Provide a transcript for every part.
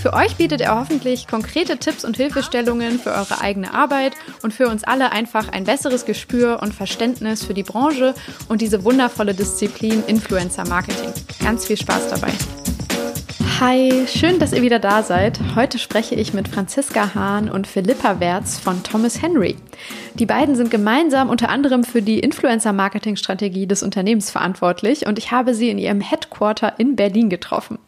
Für euch bietet er hoffentlich konkrete Tipps und Hilfestellungen für eure eigene Arbeit und für uns alle einfach ein besseres Gespür und Verständnis für die Branche und diese wundervolle Disziplin Influencer Marketing. Ganz viel Spaß dabei. Hi, schön, dass ihr wieder da seid. Heute spreche ich mit Franziska Hahn und Philippa Wertz von Thomas Henry. Die beiden sind gemeinsam unter anderem für die Influencer-Marketing-Strategie des Unternehmens verantwortlich und ich habe sie in ihrem Headquarter in Berlin getroffen.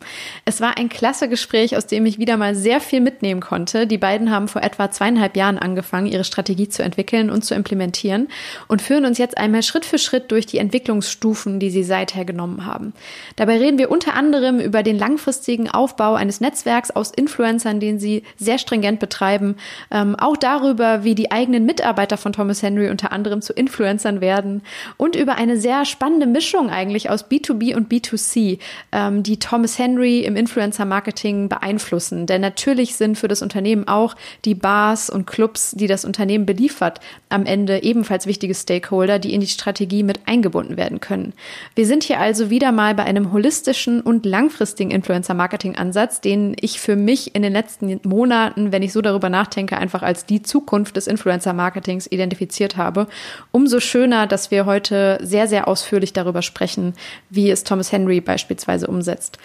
Es war ein klasse Gespräch, aus dem ich wieder mal sehr viel mitnehmen konnte. Die beiden haben vor etwa zweieinhalb Jahren angefangen, ihre Strategie zu entwickeln und zu implementieren und führen uns jetzt einmal Schritt für Schritt durch die Entwicklungsstufen, die sie seither genommen haben. Dabei reden wir unter anderem über den langfristigen Aufbau eines Netzwerks aus Influencern, den sie sehr stringent betreiben. Ähm, auch darüber, wie die eigenen Mitarbeiter von Thomas Henry unter anderem zu Influencern werden und über eine sehr spannende Mischung eigentlich aus B2B und B2C, ähm, die Thomas Henry im Influencer-Marketing beeinflussen. Denn natürlich sind für das Unternehmen auch die Bars und Clubs, die das Unternehmen beliefert, am Ende ebenfalls wichtige Stakeholder, die in die Strategie mit eingebunden werden können. Wir sind hier also wieder mal bei einem holistischen und langfristigen Influencer-Marketing Marketingansatz, den ich für mich in den letzten Monaten, wenn ich so darüber nachdenke, einfach als die Zukunft des Influencer-Marketings identifiziert habe. Umso schöner, dass wir heute sehr, sehr ausführlich darüber sprechen, wie es Thomas Henry beispielsweise umsetzt.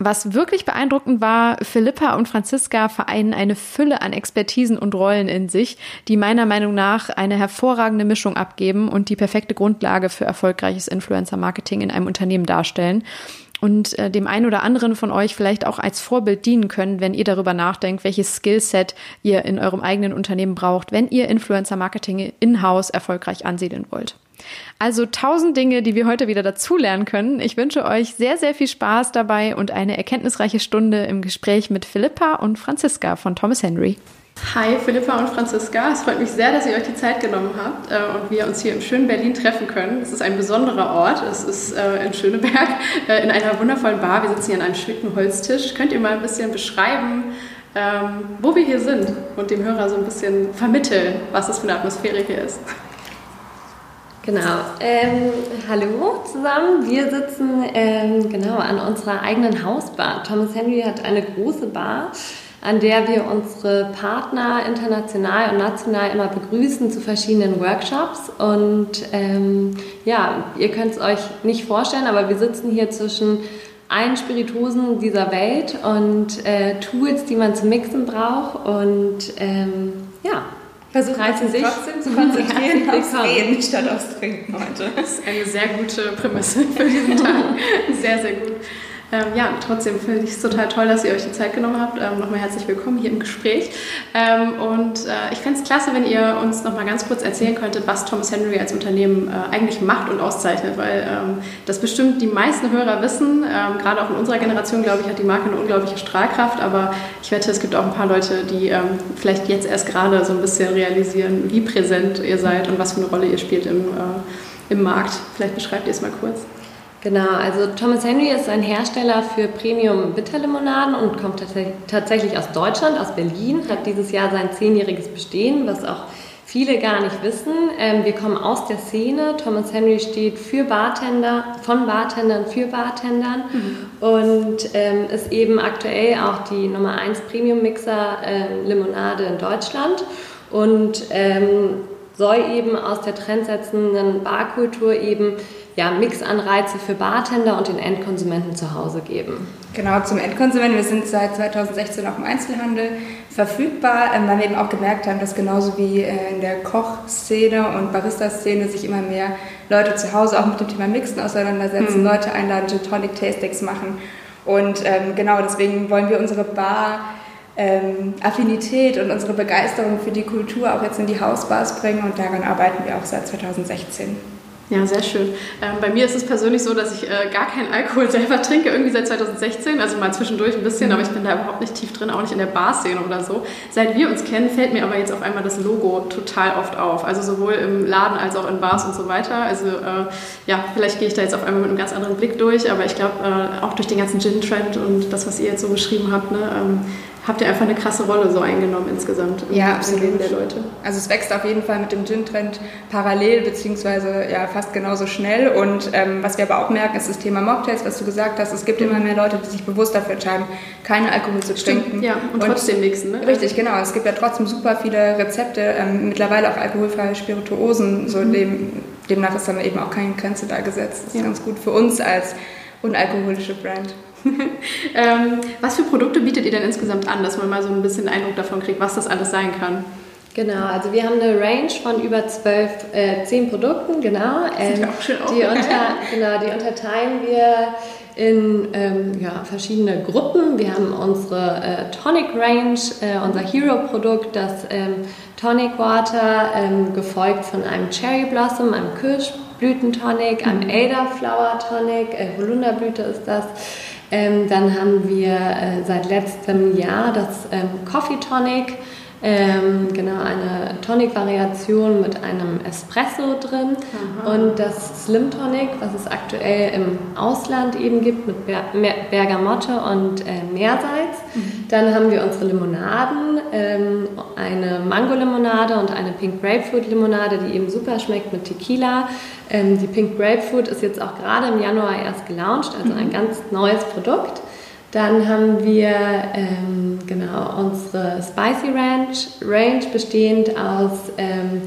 Was wirklich beeindruckend war, Philippa und Franziska vereinen eine Fülle an Expertisen und Rollen in sich, die meiner Meinung nach eine hervorragende Mischung abgeben und die perfekte Grundlage für erfolgreiches Influencer-Marketing in einem Unternehmen darstellen und äh, dem einen oder anderen von euch vielleicht auch als Vorbild dienen können, wenn ihr darüber nachdenkt, welches Skillset ihr in eurem eigenen Unternehmen braucht, wenn ihr Influencer Marketing in-house erfolgreich ansiedeln wollt. Also tausend Dinge, die wir heute wieder dazulernen können. Ich wünsche euch sehr, sehr viel Spaß dabei und eine erkenntnisreiche Stunde im Gespräch mit Philippa und Franziska von Thomas Henry. Hi Philippa und Franziska, es freut mich sehr, dass ihr euch die Zeit genommen habt äh, und wir uns hier im schönen Berlin treffen können. Es ist ein besonderer Ort, es ist äh, in Schöneberg äh, in einer wundervollen Bar. Wir sitzen hier an einem schönen Holztisch. Könnt ihr mal ein bisschen beschreiben, ähm, wo wir hier sind und dem Hörer so ein bisschen vermitteln, was das für eine Atmosphäre hier ist? Genau. Ähm, hallo zusammen. Wir sitzen ähm, genau an unserer eigenen Hausbar. Thomas Henry hat eine große Bar an der wir unsere Partner international und national immer begrüßen zu verschiedenen Workshops. Und ähm, ja, ihr könnt es euch nicht vorstellen, aber wir sitzen hier zwischen allen Spirituosen dieser Welt und äh, Tools, die man zum Mixen braucht. Und ähm, ja, Versucht man sich trotzdem zu konzentrieren ja, aufs Reden statt aufs Trinken heute. Das ist eine sehr gute Prämisse für diesen Tag. Sehr, sehr gut. Ähm, ja, trotzdem finde ich es total toll, dass ihr euch die Zeit genommen habt. Ähm, nochmal herzlich willkommen hier im Gespräch. Ähm, und äh, ich fände es klasse, wenn ihr uns nochmal ganz kurz erzählen könntet, was Thomas Henry als Unternehmen äh, eigentlich macht und auszeichnet, weil ähm, das bestimmt die meisten Hörer wissen. Ähm, gerade auch in unserer Generation, glaube ich, hat die Marke eine unglaubliche Strahlkraft. Aber ich wette, es gibt auch ein paar Leute, die ähm, vielleicht jetzt erst gerade so ein bisschen realisieren, wie präsent ihr seid und was für eine Rolle ihr spielt im, äh, im Markt. Vielleicht beschreibt ihr es mal kurz. Genau, also Thomas Henry ist ein Hersteller für Premium Bitterlimonaden und kommt tatsächlich aus Deutschland, aus Berlin, hat dieses Jahr sein zehnjähriges Bestehen, was auch viele gar nicht wissen. Ähm, wir kommen aus der Szene. Thomas Henry steht für Bartender, von Bartendern für Bartendern mhm. und ähm, ist eben aktuell auch die Nummer 1 Premium Mixer äh, Limonade in Deutschland und ähm, soll eben aus der trendsetzenden Barkultur eben ja, Mixanreize für Bartender und den Endkonsumenten zu Hause geben. Genau, zum Endkonsumenten. Wir sind seit 2016 auch im Einzelhandel verfügbar, ähm, weil wir eben auch gemerkt haben, dass genauso wie äh, in der Kochszene und Barista-Szene sich immer mehr Leute zu Hause auch mit dem Thema Mixen auseinandersetzen, mhm. Leute einladen, Gin Tonic Tastings machen. Und ähm, genau deswegen wollen wir unsere Bar ähm, Affinität und unsere Begeisterung für die Kultur auch jetzt in die Hausbars bringen und daran arbeiten wir auch seit 2016. Ja, sehr schön. Ähm, bei mir ist es persönlich so, dass ich äh, gar keinen Alkohol selber trinke, irgendwie seit 2016, also mal zwischendurch ein bisschen, mhm. aber ich bin da überhaupt nicht tief drin, auch nicht in der Barszene oder so. Seit wir uns kennen, fällt mir aber jetzt auf einmal das Logo total oft auf, also sowohl im Laden als auch in Bars und so weiter. Also äh, ja, vielleicht gehe ich da jetzt auf einmal mit einem ganz anderen Blick durch, aber ich glaube, äh, auch durch den ganzen Gin-Trend und das, was ihr jetzt so beschrieben habt, ne, ähm, habt ihr einfach eine krasse Rolle so eingenommen insgesamt im, ja, absolut. Leben der Leute. Also es wächst auf jeden Fall mit dem Gin-Trend parallel beziehungsweise ja fast genauso schnell. Und ähm, was wir aber auch merken, ist das Thema Mocktails, was du gesagt hast. Es gibt immer mehr Leute, die sich bewusst dafür entscheiden, keine Alkohol zu trinken. Ja, und, und trotzdem mixen. Ne? Richtig, genau. Es gibt ja trotzdem super viele Rezepte, ähm, mittlerweile auch alkoholfreie Spirituosen. So mhm. dem, demnach ist dann eben auch keine Grenze da gesetzt. Das ist ja. ganz gut für uns als unalkoholische Brand. ähm, was für Produkte bietet ihr denn insgesamt an, dass man mal so ein bisschen Eindruck davon kriegt, was das alles sein kann? Genau, also wir haben eine Range von über zwölf, äh, zehn Produkten, genau. Ähm, auch schön die, unter, genau die unterteilen wir in ähm, ja, verschiedene Gruppen. Wir haben unsere äh, Tonic Range, äh, unser Hero-Produkt, das ähm, Tonic Water, ähm, gefolgt von einem Cherry Blossom, einem Kirschblütentonic, einem mhm. Elderflower Tonic, äh, Holunderblüte ist das. Ähm, dann haben wir äh, seit letztem Jahr das ähm, Coffee Tonic. Ähm, genau, eine Tonic-Variation mit einem Espresso drin Aha. und das Slim Tonic, was es aktuell im Ausland eben gibt mit Ber Bergamotte und äh, Meersalz. Mhm. Dann haben wir unsere Limonaden, ähm, eine Mango-Limonade und eine Pink Grapefruit-Limonade, die eben super schmeckt mit Tequila. Ähm, die Pink Grapefruit ist jetzt auch gerade im Januar erst gelauncht, also mhm. ein ganz neues Produkt. Dann haben wir ähm, genau unsere Spicy Ranch Range bestehend aus ähm,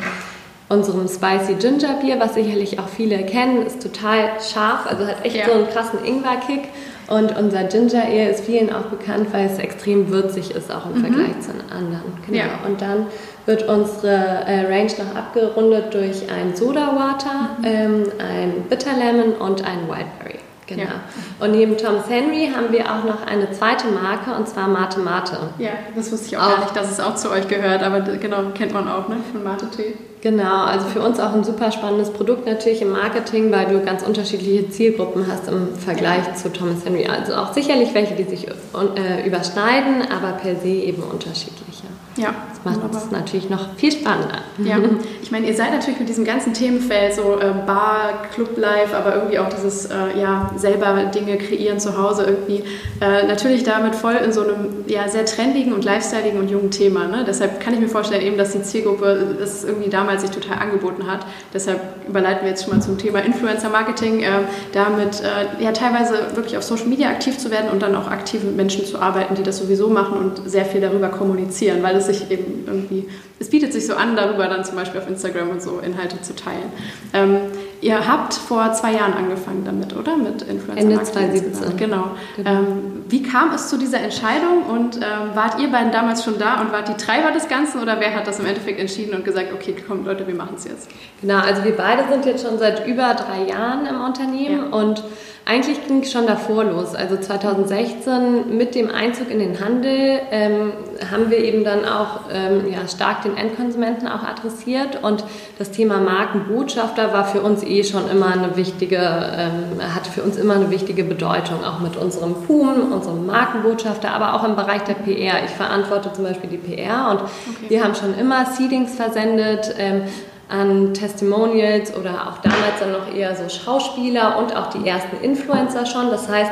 unserem Spicy Ginger Bier, was sicherlich auch viele kennen, ist total scharf, also hat echt ja. so einen krassen Ingwer-Kick. Und unser Ginger Ale ist vielen auch bekannt, weil es extrem würzig ist, auch im mhm. Vergleich zu anderen. Genau. Ja. Und dann wird unsere äh, Range noch abgerundet durch ein Soda Water, mhm. ähm, ein Bitter Lemon und ein Wildberry. Genau. Ja. Und neben Thomas Henry haben wir auch noch eine zweite Marke und zwar Mate Mate. Ja, das wusste ich auch, auch, gar nicht, dass es auch zu euch gehört, aber genau, kennt man auch, ne, von Mate Tee. Genau, also für uns auch ein super spannendes Produkt natürlich im Marketing, weil du ganz unterschiedliche Zielgruppen hast im Vergleich ja. zu Thomas Henry. Also auch sicherlich welche, die sich äh, überschneiden, aber per se eben unterschiedliche. Ja. Das macht es natürlich noch viel spannender. Ja, ich meine, ihr seid natürlich mit diesem ganzen Themenfeld, so äh, Bar, Club Life, aber irgendwie auch dieses, äh, ja, selber Dinge kreieren zu Hause irgendwie, äh, natürlich damit voll in so einem, ja, sehr trendigen und lifestyleigen und jungen Thema. Ne? Deshalb kann ich mir vorstellen eben, dass die Zielgruppe das irgendwie damals sich total angeboten hat. Deshalb überleiten wir jetzt schon mal zum Thema Influencer Marketing, äh, damit äh, ja teilweise wirklich auf Social Media aktiv zu werden und dann auch aktiv mit Menschen zu arbeiten, die das sowieso machen und sehr viel darüber kommunizieren, weil es sich eben irgendwie, es bietet sich so an, darüber dann zum Beispiel auf Instagram und so Inhalte zu teilen. Ähm, ihr habt vor zwei Jahren angefangen damit, oder? Mit Influencer Ende 2017. Genau. genau. Ähm, wie kam es zu dieser Entscheidung und ähm, wart ihr beiden damals schon da und wart die Treiber des Ganzen oder wer hat das im Endeffekt entschieden und gesagt, okay, kommt Leute, wir machen es jetzt? Genau, also wir beide sind jetzt schon seit über drei Jahren im Unternehmen ja. und eigentlich ging es schon davor los. Also 2016 mit dem Einzug in den Handel ähm, haben wir eben dann auch ähm, ja, stark den Endkonsumenten auch adressiert und das Thema Markenbotschafter war für uns eh schon immer eine wichtige, ähm, hat für uns immer eine wichtige Bedeutung, auch mit unserem PUM, unserem Markenbotschafter, aber auch im Bereich der PR. Ich verantworte zum Beispiel die PR und okay. wir haben schon immer Seedings versendet, ähm, an Testimonials oder auch damals dann noch eher so Schauspieler und auch die ersten Influencer schon. Das heißt,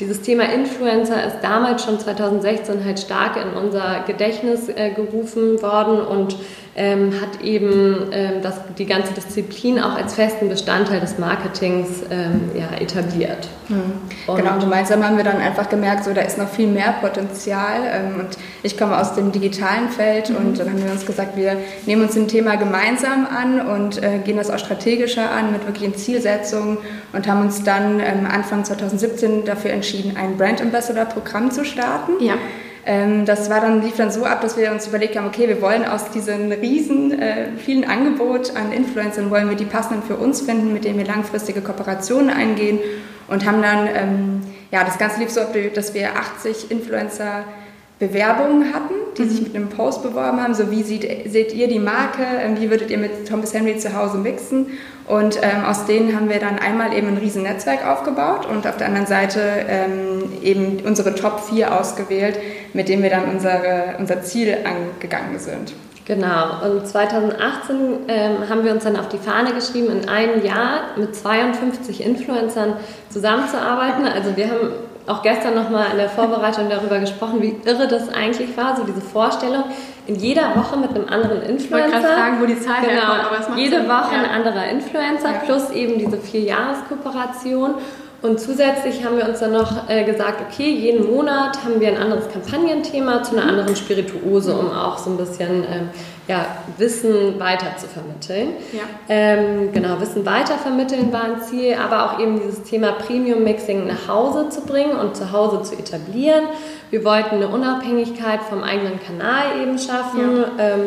dieses Thema Influencer ist damals schon 2016 halt stark in unser Gedächtnis äh, gerufen worden und ähm, hat eben ähm, das, die ganze Disziplin auch als festen Bestandteil des Marketings ähm, ja, etabliert. Mhm. genau, und gemeinsam haben wir dann einfach gemerkt, so da ist noch viel mehr Potenzial. Ähm, und ich komme aus dem digitalen Feld mhm. und dann haben wir uns gesagt, wir nehmen uns ein Thema gemeinsam an und äh, gehen das auch strategischer an mit wirklichen Zielsetzungen und haben uns dann ähm, Anfang 2017 dafür entschieden, ein Brand Ambassador Programm zu starten. Ja. Ähm, das war dann, lief dann so ab, dass wir uns überlegt haben, okay, wir wollen aus diesem riesen, äh, vielen Angebot an Influencern, wollen wir die passenden für uns finden, mit denen wir langfristige Kooperationen eingehen und haben dann, ähm, ja, das Ganze lief so ab, dass wir 80 Influencer Bewerbungen hatten, die mhm. sich mit einem Post beworben haben, so wie seht, seht ihr die Marke, ähm, wie würdet ihr mit Thomas Henry zu Hause mixen und ähm, aus denen haben wir dann einmal eben ein riesen Netzwerk aufgebaut und auf der anderen Seite ähm, eben unsere Top 4 ausgewählt, mit denen wir dann unsere, unser Ziel angegangen sind. Genau, und 2018 ähm, haben wir uns dann auf die Fahne geschrieben, in einem Jahr mit 52 Influencern zusammenzuarbeiten. Also wir haben auch gestern nochmal in der Vorbereitung darüber gesprochen, wie irre das eigentlich war, so diese Vorstellung, in jeder Woche mit einem anderen Influencer. Ich wollte fragen, wo die Zahl genau, herkommt, aber es macht Jede Sinn. Woche ja. ein anderer Influencer ja. plus eben diese vier Jahreskooperation. Und zusätzlich haben wir uns dann noch äh, gesagt, okay, jeden Monat haben wir ein anderes Kampagnenthema zu einer anderen Spirituose, um auch so ein bisschen ähm, ja, Wissen weiter zu vermitteln. Ja. Ähm, genau, Wissen weitervermitteln war ein Ziel, aber auch eben dieses Thema Premium Mixing nach Hause zu bringen und zu Hause zu etablieren. Wir wollten eine Unabhängigkeit vom eigenen Kanal eben schaffen. Ja. Ähm,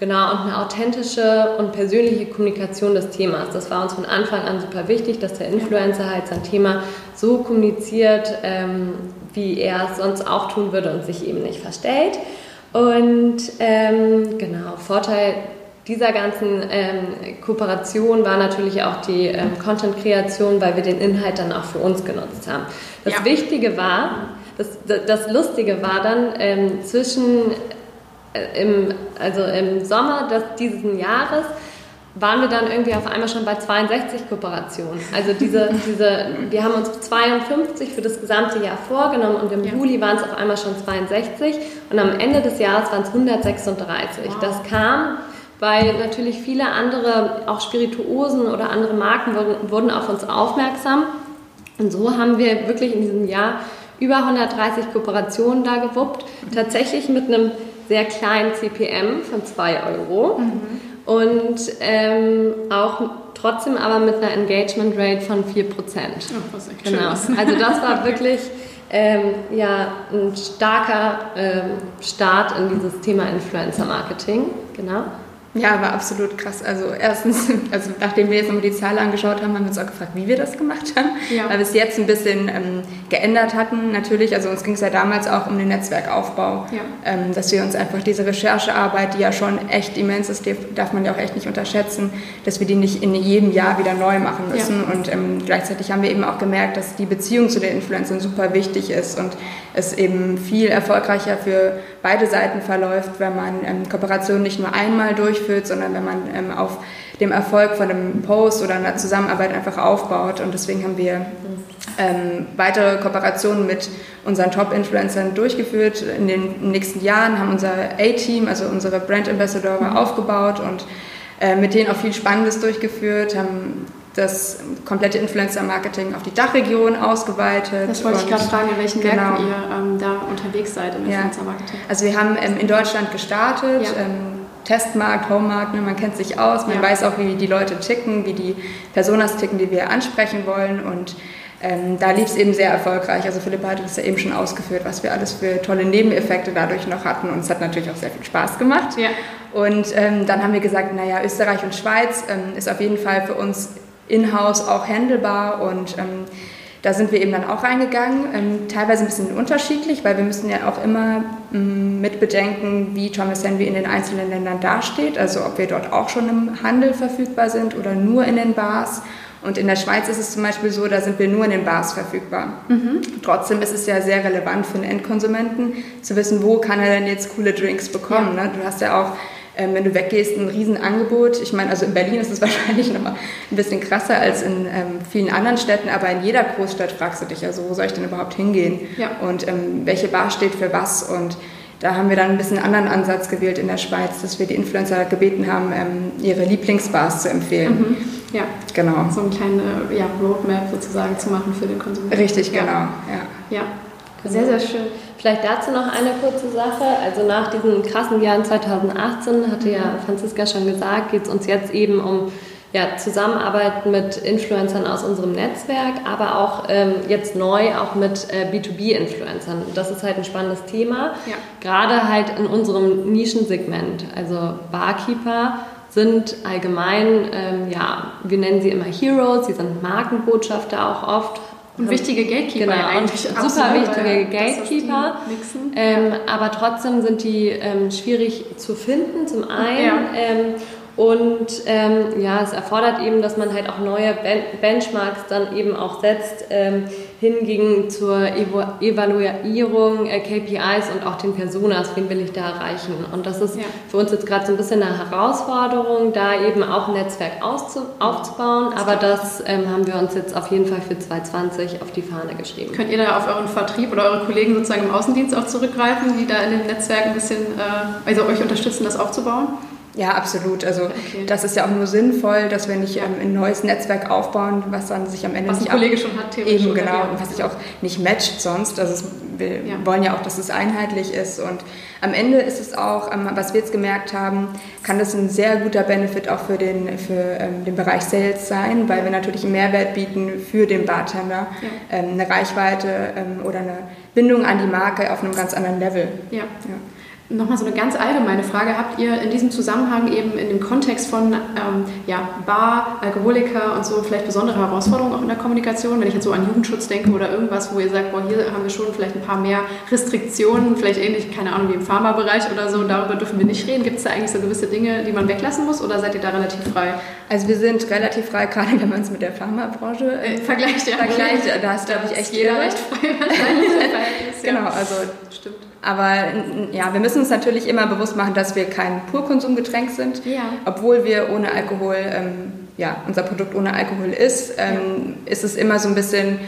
Genau, und eine authentische und persönliche Kommunikation des Themas. Das war uns von Anfang an super wichtig, dass der Influencer halt sein Thema so kommuniziert, ähm, wie er es sonst auch tun würde und sich eben nicht verstellt. Und ähm, genau, Vorteil dieser ganzen ähm, Kooperation war natürlich auch die ähm, Content-Kreation, weil wir den Inhalt dann auch für uns genutzt haben. Das ja. Wichtige war, das, das Lustige war dann ähm, zwischen äh, im, also im Sommer des, diesen Jahres waren wir dann irgendwie auf einmal schon bei 62 Kooperationen. Also diese, diese, wir haben uns 52 für das gesamte Jahr vorgenommen und im ja. Juli waren es auf einmal schon 62 und am Ende des Jahres waren es 136. Wow. Das kam, weil natürlich viele andere, auch Spirituosen oder andere Marken wurden, wurden auf uns aufmerksam. Und so haben wir wirklich in diesem Jahr über 130 Kooperationen da gewuppt. Tatsächlich mit einem sehr kleinen CPM von 2 Euro mhm. Und ähm, auch trotzdem aber mit einer Engagement Rate von 4 Prozent. Oh, genau. Also das war wirklich ähm, ja, ein starker ähm, Start in dieses Thema Influencer Marketing. Genau. Ja, war absolut krass. Also erstens, also nachdem wir jetzt nochmal die Zahl angeschaut haben, haben wir uns auch gefragt, wie wir das gemacht haben. Ja. Weil wir es jetzt ein bisschen ähm, geändert hatten. Natürlich, also uns ging es ja damals auch um den Netzwerkaufbau. Ja. Ähm, dass wir uns einfach diese Recherchearbeit, die ja schon echt immens ist, die darf man ja auch echt nicht unterschätzen, dass wir die nicht in jedem Jahr wieder neu machen müssen. Ja. Und ähm, gleichzeitig haben wir eben auch gemerkt, dass die Beziehung zu den Influencern super wichtig ist und es eben viel erfolgreicher für beide Seiten verläuft, wenn man ähm, Kooperationen nicht nur einmal durchführt, sondern wenn man ähm, auf dem Erfolg von einem Post oder einer Zusammenarbeit einfach aufbaut. Und deswegen haben wir ähm, weitere Kooperationen mit unseren Top-Influencern durchgeführt in den nächsten Jahren, haben unser A-Team, also unsere Brand Ambassador, mhm. aufgebaut und äh, mit denen auch viel Spannendes durchgeführt, haben das komplette Influencer-Marketing auf die Dachregion ausgeweitet. Das wollte ich gerade fragen, in welchen genau. Märkten ihr ähm, da unterwegs seid im ja. Influencer-Marketing. Also wir haben ähm, in Deutschland gestartet, ja. ähm, Testmarkt, Homemarkt, ne, man kennt sich aus, man ja. weiß auch, wie die Leute ticken, wie die Personas ticken, die wir ansprechen wollen und ähm, da lief es eben sehr erfolgreich. Also Philippa hat es ja eben schon ausgeführt, was wir alles für tolle Nebeneffekte dadurch noch hatten. Und es hat natürlich auch sehr viel Spaß gemacht. Und ähm, dann haben wir gesagt, naja, Österreich und Schweiz ähm, ist auf jeden Fall für uns in-house auch handelbar und ähm, da sind wir eben dann auch reingegangen, ähm, teilweise ein bisschen unterschiedlich, weil wir müssen ja auch immer ähm, mit bedenken, wie Thomas Henry in den einzelnen Ländern dasteht, also ob wir dort auch schon im Handel verfügbar sind oder nur in den Bars. Und in der Schweiz ist es zum Beispiel so, da sind wir nur in den Bars verfügbar. Mhm. Trotzdem ist es ja sehr relevant für den Endkonsumenten zu wissen, wo kann er denn jetzt coole Drinks bekommen. Ja. Ne? Du hast ja auch ähm, wenn du weggehst, ein Riesenangebot. Ich meine, also in Berlin ist es wahrscheinlich noch mal ein bisschen krasser als in ähm, vielen anderen Städten, aber in jeder Großstadt fragst du dich, also wo soll ich denn überhaupt hingehen? Ja. Und ähm, welche Bar steht für was? Und da haben wir dann ein bisschen einen anderen Ansatz gewählt in der Schweiz, dass wir die Influencer gebeten haben, ähm, ihre Lieblingsbars zu empfehlen. Mhm. Ja, genau. So eine kleine ja, Roadmap sozusagen zu machen für den Konsumenten. Richtig, genau. Ja, ja. sehr, sehr schön. Vielleicht dazu noch eine kurze Sache. Also nach diesen krassen Jahren 2018, hatte ja Franziska schon gesagt, geht es uns jetzt eben um ja, Zusammenarbeit mit Influencern aus unserem Netzwerk, aber auch ähm, jetzt neu auch mit äh, B2B-Influencern. Das ist halt ein spannendes Thema, ja. gerade halt in unserem Nischensegment. Also Barkeeper sind allgemein, ähm, ja, wir nennen sie immer Heroes, sie sind Markenbotschafter auch oft Und wichtige Gatekeeper genau, eigentlich. super wichtige Gatekeeper. Ähm, aber trotzdem sind die ähm, schwierig zu finden, zum einen. Ja. Ähm, und ähm, ja, es erfordert eben, dass man halt auch neue ben Benchmarks dann eben auch setzt, hingegen zur Evo Evaluierung, äh, KPIs und auch den Personas, wen will ich da erreichen. Und das ist ja. für uns jetzt gerade so ein bisschen eine Herausforderung, da eben auch ein Netzwerk aufzubauen. Aber das ähm, haben wir uns jetzt auf jeden Fall für 2020 auf die Fahne geschrieben. Könnt ihr da auf euren Vertrieb oder eure Kollegen sozusagen im Außendienst auch zurückgreifen, die da in dem Netzwerk ein bisschen, äh, also euch unterstützen, das aufzubauen? Ja, absolut. Also okay. das ist ja auch nur sinnvoll, dass wir nicht ähm, ein neues Netzwerk aufbauen, was dann sich am Ende was nicht ein Kollege schon hat, theoretisch. Eben genau, und was sich auch nicht matcht sonst. Also es, wir ja. wollen ja auch, dass es einheitlich ist und am Ende ist es auch, ähm, was wir jetzt gemerkt haben, kann das ein sehr guter Benefit auch für den, für, ähm, den Bereich Sales sein, weil wir natürlich einen Mehrwert bieten für den Bartender, ja. ähm, eine Reichweite ähm, oder eine Bindung an die Marke auf einem ganz anderen Level. Ja. ja. Nochmal so eine ganz allgemeine Frage. Habt ihr in diesem Zusammenhang eben in dem Kontext von ähm, ja, Bar, Alkoholiker und so vielleicht besondere Herausforderungen auch in der Kommunikation? Wenn ich jetzt so an Jugendschutz denke oder irgendwas, wo ihr sagt, boah, hier haben wir schon vielleicht ein paar mehr Restriktionen, vielleicht ähnlich, keine Ahnung, wie im Pharmabereich oder so, darüber dürfen wir nicht reden. Gibt es da eigentlich so gewisse Dinge, die man weglassen muss oder seid ihr da relativ frei? Also wir sind relativ frei, gerade wenn man es mit der Pharmabranche äh, vergleicht. Ja. Vergleicht, da ist, glaube ich, echt jeder recht frei. genau, also stimmt. Aber ja, wir müssen uns natürlich immer bewusst machen, dass wir kein Purkonsumgetränk sind, ja. obwohl wir ohne Alkohol, ähm, ja, unser Produkt ohne Alkohol ist, ähm, ja. ist es immer so ein bisschen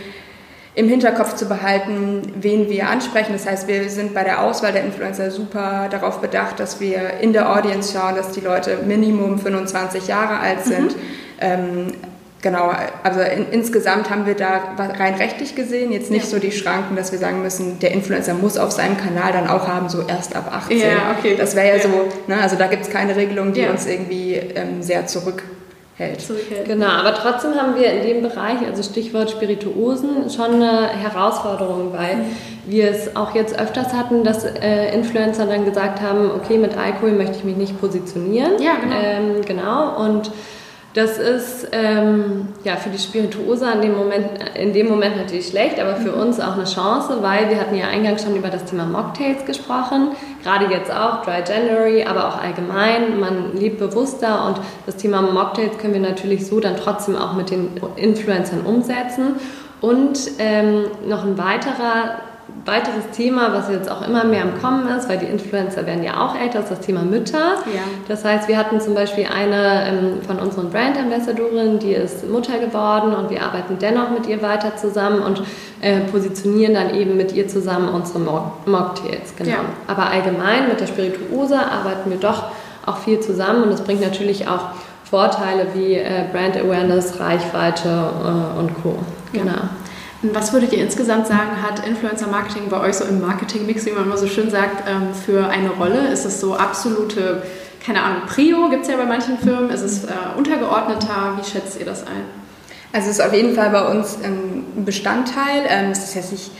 im Hinterkopf zu behalten, wen wir ansprechen. Das heißt, wir sind bei der Auswahl der Influencer super darauf bedacht, dass wir in der Audience schauen, dass die Leute Minimum 25 Jahre alt sind. Mhm. Ähm, Genau, also in, insgesamt haben wir da rein rechtlich gesehen jetzt nicht ja. so die Schranken, dass wir sagen müssen, der Influencer muss auf seinem Kanal dann auch haben, so erst ab 18. Ja, okay. Das wäre ja, ja, so, ne, also da gibt es keine Regelung, die ja. uns irgendwie ähm, sehr zurückhält. zurückhält. Genau, aber trotzdem haben wir in dem Bereich, also Stichwort Spirituosen, schon eine Herausforderung, weil mhm. wir es auch jetzt öfters hatten, dass äh, Influencer dann gesagt haben, okay, mit Alkohol möchte ich mich nicht positionieren. Ja, genau. Ähm, genau, und das ist ähm, ja, für die Spirituosa in dem, Moment, in dem Moment natürlich schlecht, aber für mhm. uns auch eine Chance, weil wir hatten ja eingangs schon über das Thema Mocktails gesprochen, gerade jetzt auch Dry January, aber auch allgemein. Man lebt bewusster und das Thema Mocktails können wir natürlich so dann trotzdem auch mit den Influencern umsetzen. Und ähm, noch ein weiterer weiteres Thema, was jetzt auch immer mehr im Kommen ist, weil die Influencer werden ja auch älter, ist das Thema Mütter. Ja. Das heißt, wir hatten zum Beispiel eine ähm, von unseren Brand Ambassadorinnen, die ist Mutter geworden und wir arbeiten dennoch mit ihr weiter zusammen und äh, positionieren dann eben mit ihr zusammen unsere Mocktails. Genau. Ja. Aber allgemein mit der Spirituosa arbeiten wir doch auch viel zusammen und das bringt natürlich auch Vorteile wie äh, Brand Awareness, Reichweite äh, und Co. Genau. Ja. Was würdet ihr insgesamt sagen, hat Influencer Marketing bei euch so im Marketing-Mix, wie man immer so schön sagt, ähm, für eine Rolle? Ist es so absolute, keine Ahnung, Prio gibt es ja bei manchen Firmen? Ist es äh, untergeordneter? Wie schätzt ihr das ein? Also es ist auf jeden Fall bei uns ein Bestandteil. Ähm, es ist jetzt nicht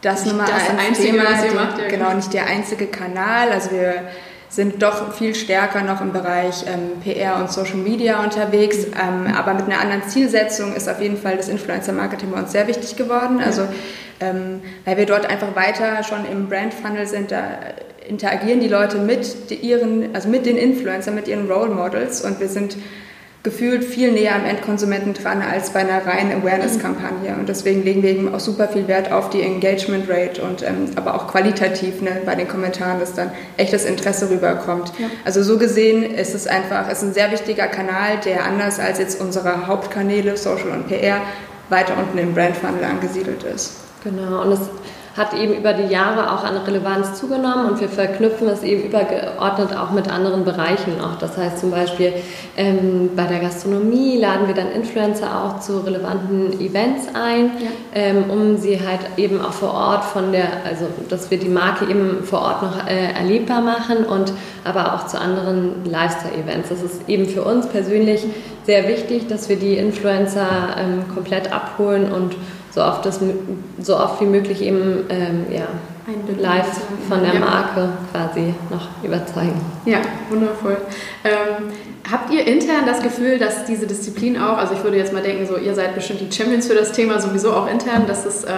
das Nummer das eins einzige, Thema, ihr macht, ja, genau, nicht der einzige Kanal. Also wir sind doch viel stärker noch im Bereich ähm, PR und Social Media unterwegs. Ähm, aber mit einer anderen Zielsetzung ist auf jeden Fall das Influencer-Marketing bei uns sehr wichtig geworden. Also, ähm, weil wir dort einfach weiter schon im Brand-Funnel sind, da interagieren die Leute mit ihren, also mit den Influencern, mit ihren Role Models und wir sind gefühlt viel näher am Endkonsumenten dran als bei einer reinen Awareness-Kampagne. Und deswegen legen wir eben auch super viel Wert auf die Engagement Rate und ähm, aber auch qualitativ ne, bei den Kommentaren, dass dann echtes Interesse rüberkommt. Ja. Also so gesehen ist es einfach, ist ein sehr wichtiger Kanal, der anders als jetzt unsere Hauptkanäle Social und PR weiter unten im Brand Funnel angesiedelt ist. Genau. Und es hat eben über die Jahre auch an Relevanz zugenommen und wir verknüpfen es eben übergeordnet auch mit anderen Bereichen auch. Das heißt zum Beispiel ähm, bei der Gastronomie laden wir dann Influencer auch zu relevanten Events ein, ja. ähm, um sie halt eben auch vor Ort von der, also dass wir die Marke eben vor Ort noch äh, erlebbar machen und aber auch zu anderen Lifestyle-Events. Das ist eben für uns persönlich sehr wichtig, dass wir die Influencer ähm, komplett abholen und so oft, das, so oft wie möglich eben ähm, ja, live von der Marke quasi noch überzeugen. Ja, wundervoll. Ähm, habt ihr intern das Gefühl, dass diese Disziplin auch, also ich würde jetzt mal denken, so ihr seid bestimmt die Champions für das Thema sowieso auch intern, dass es äh,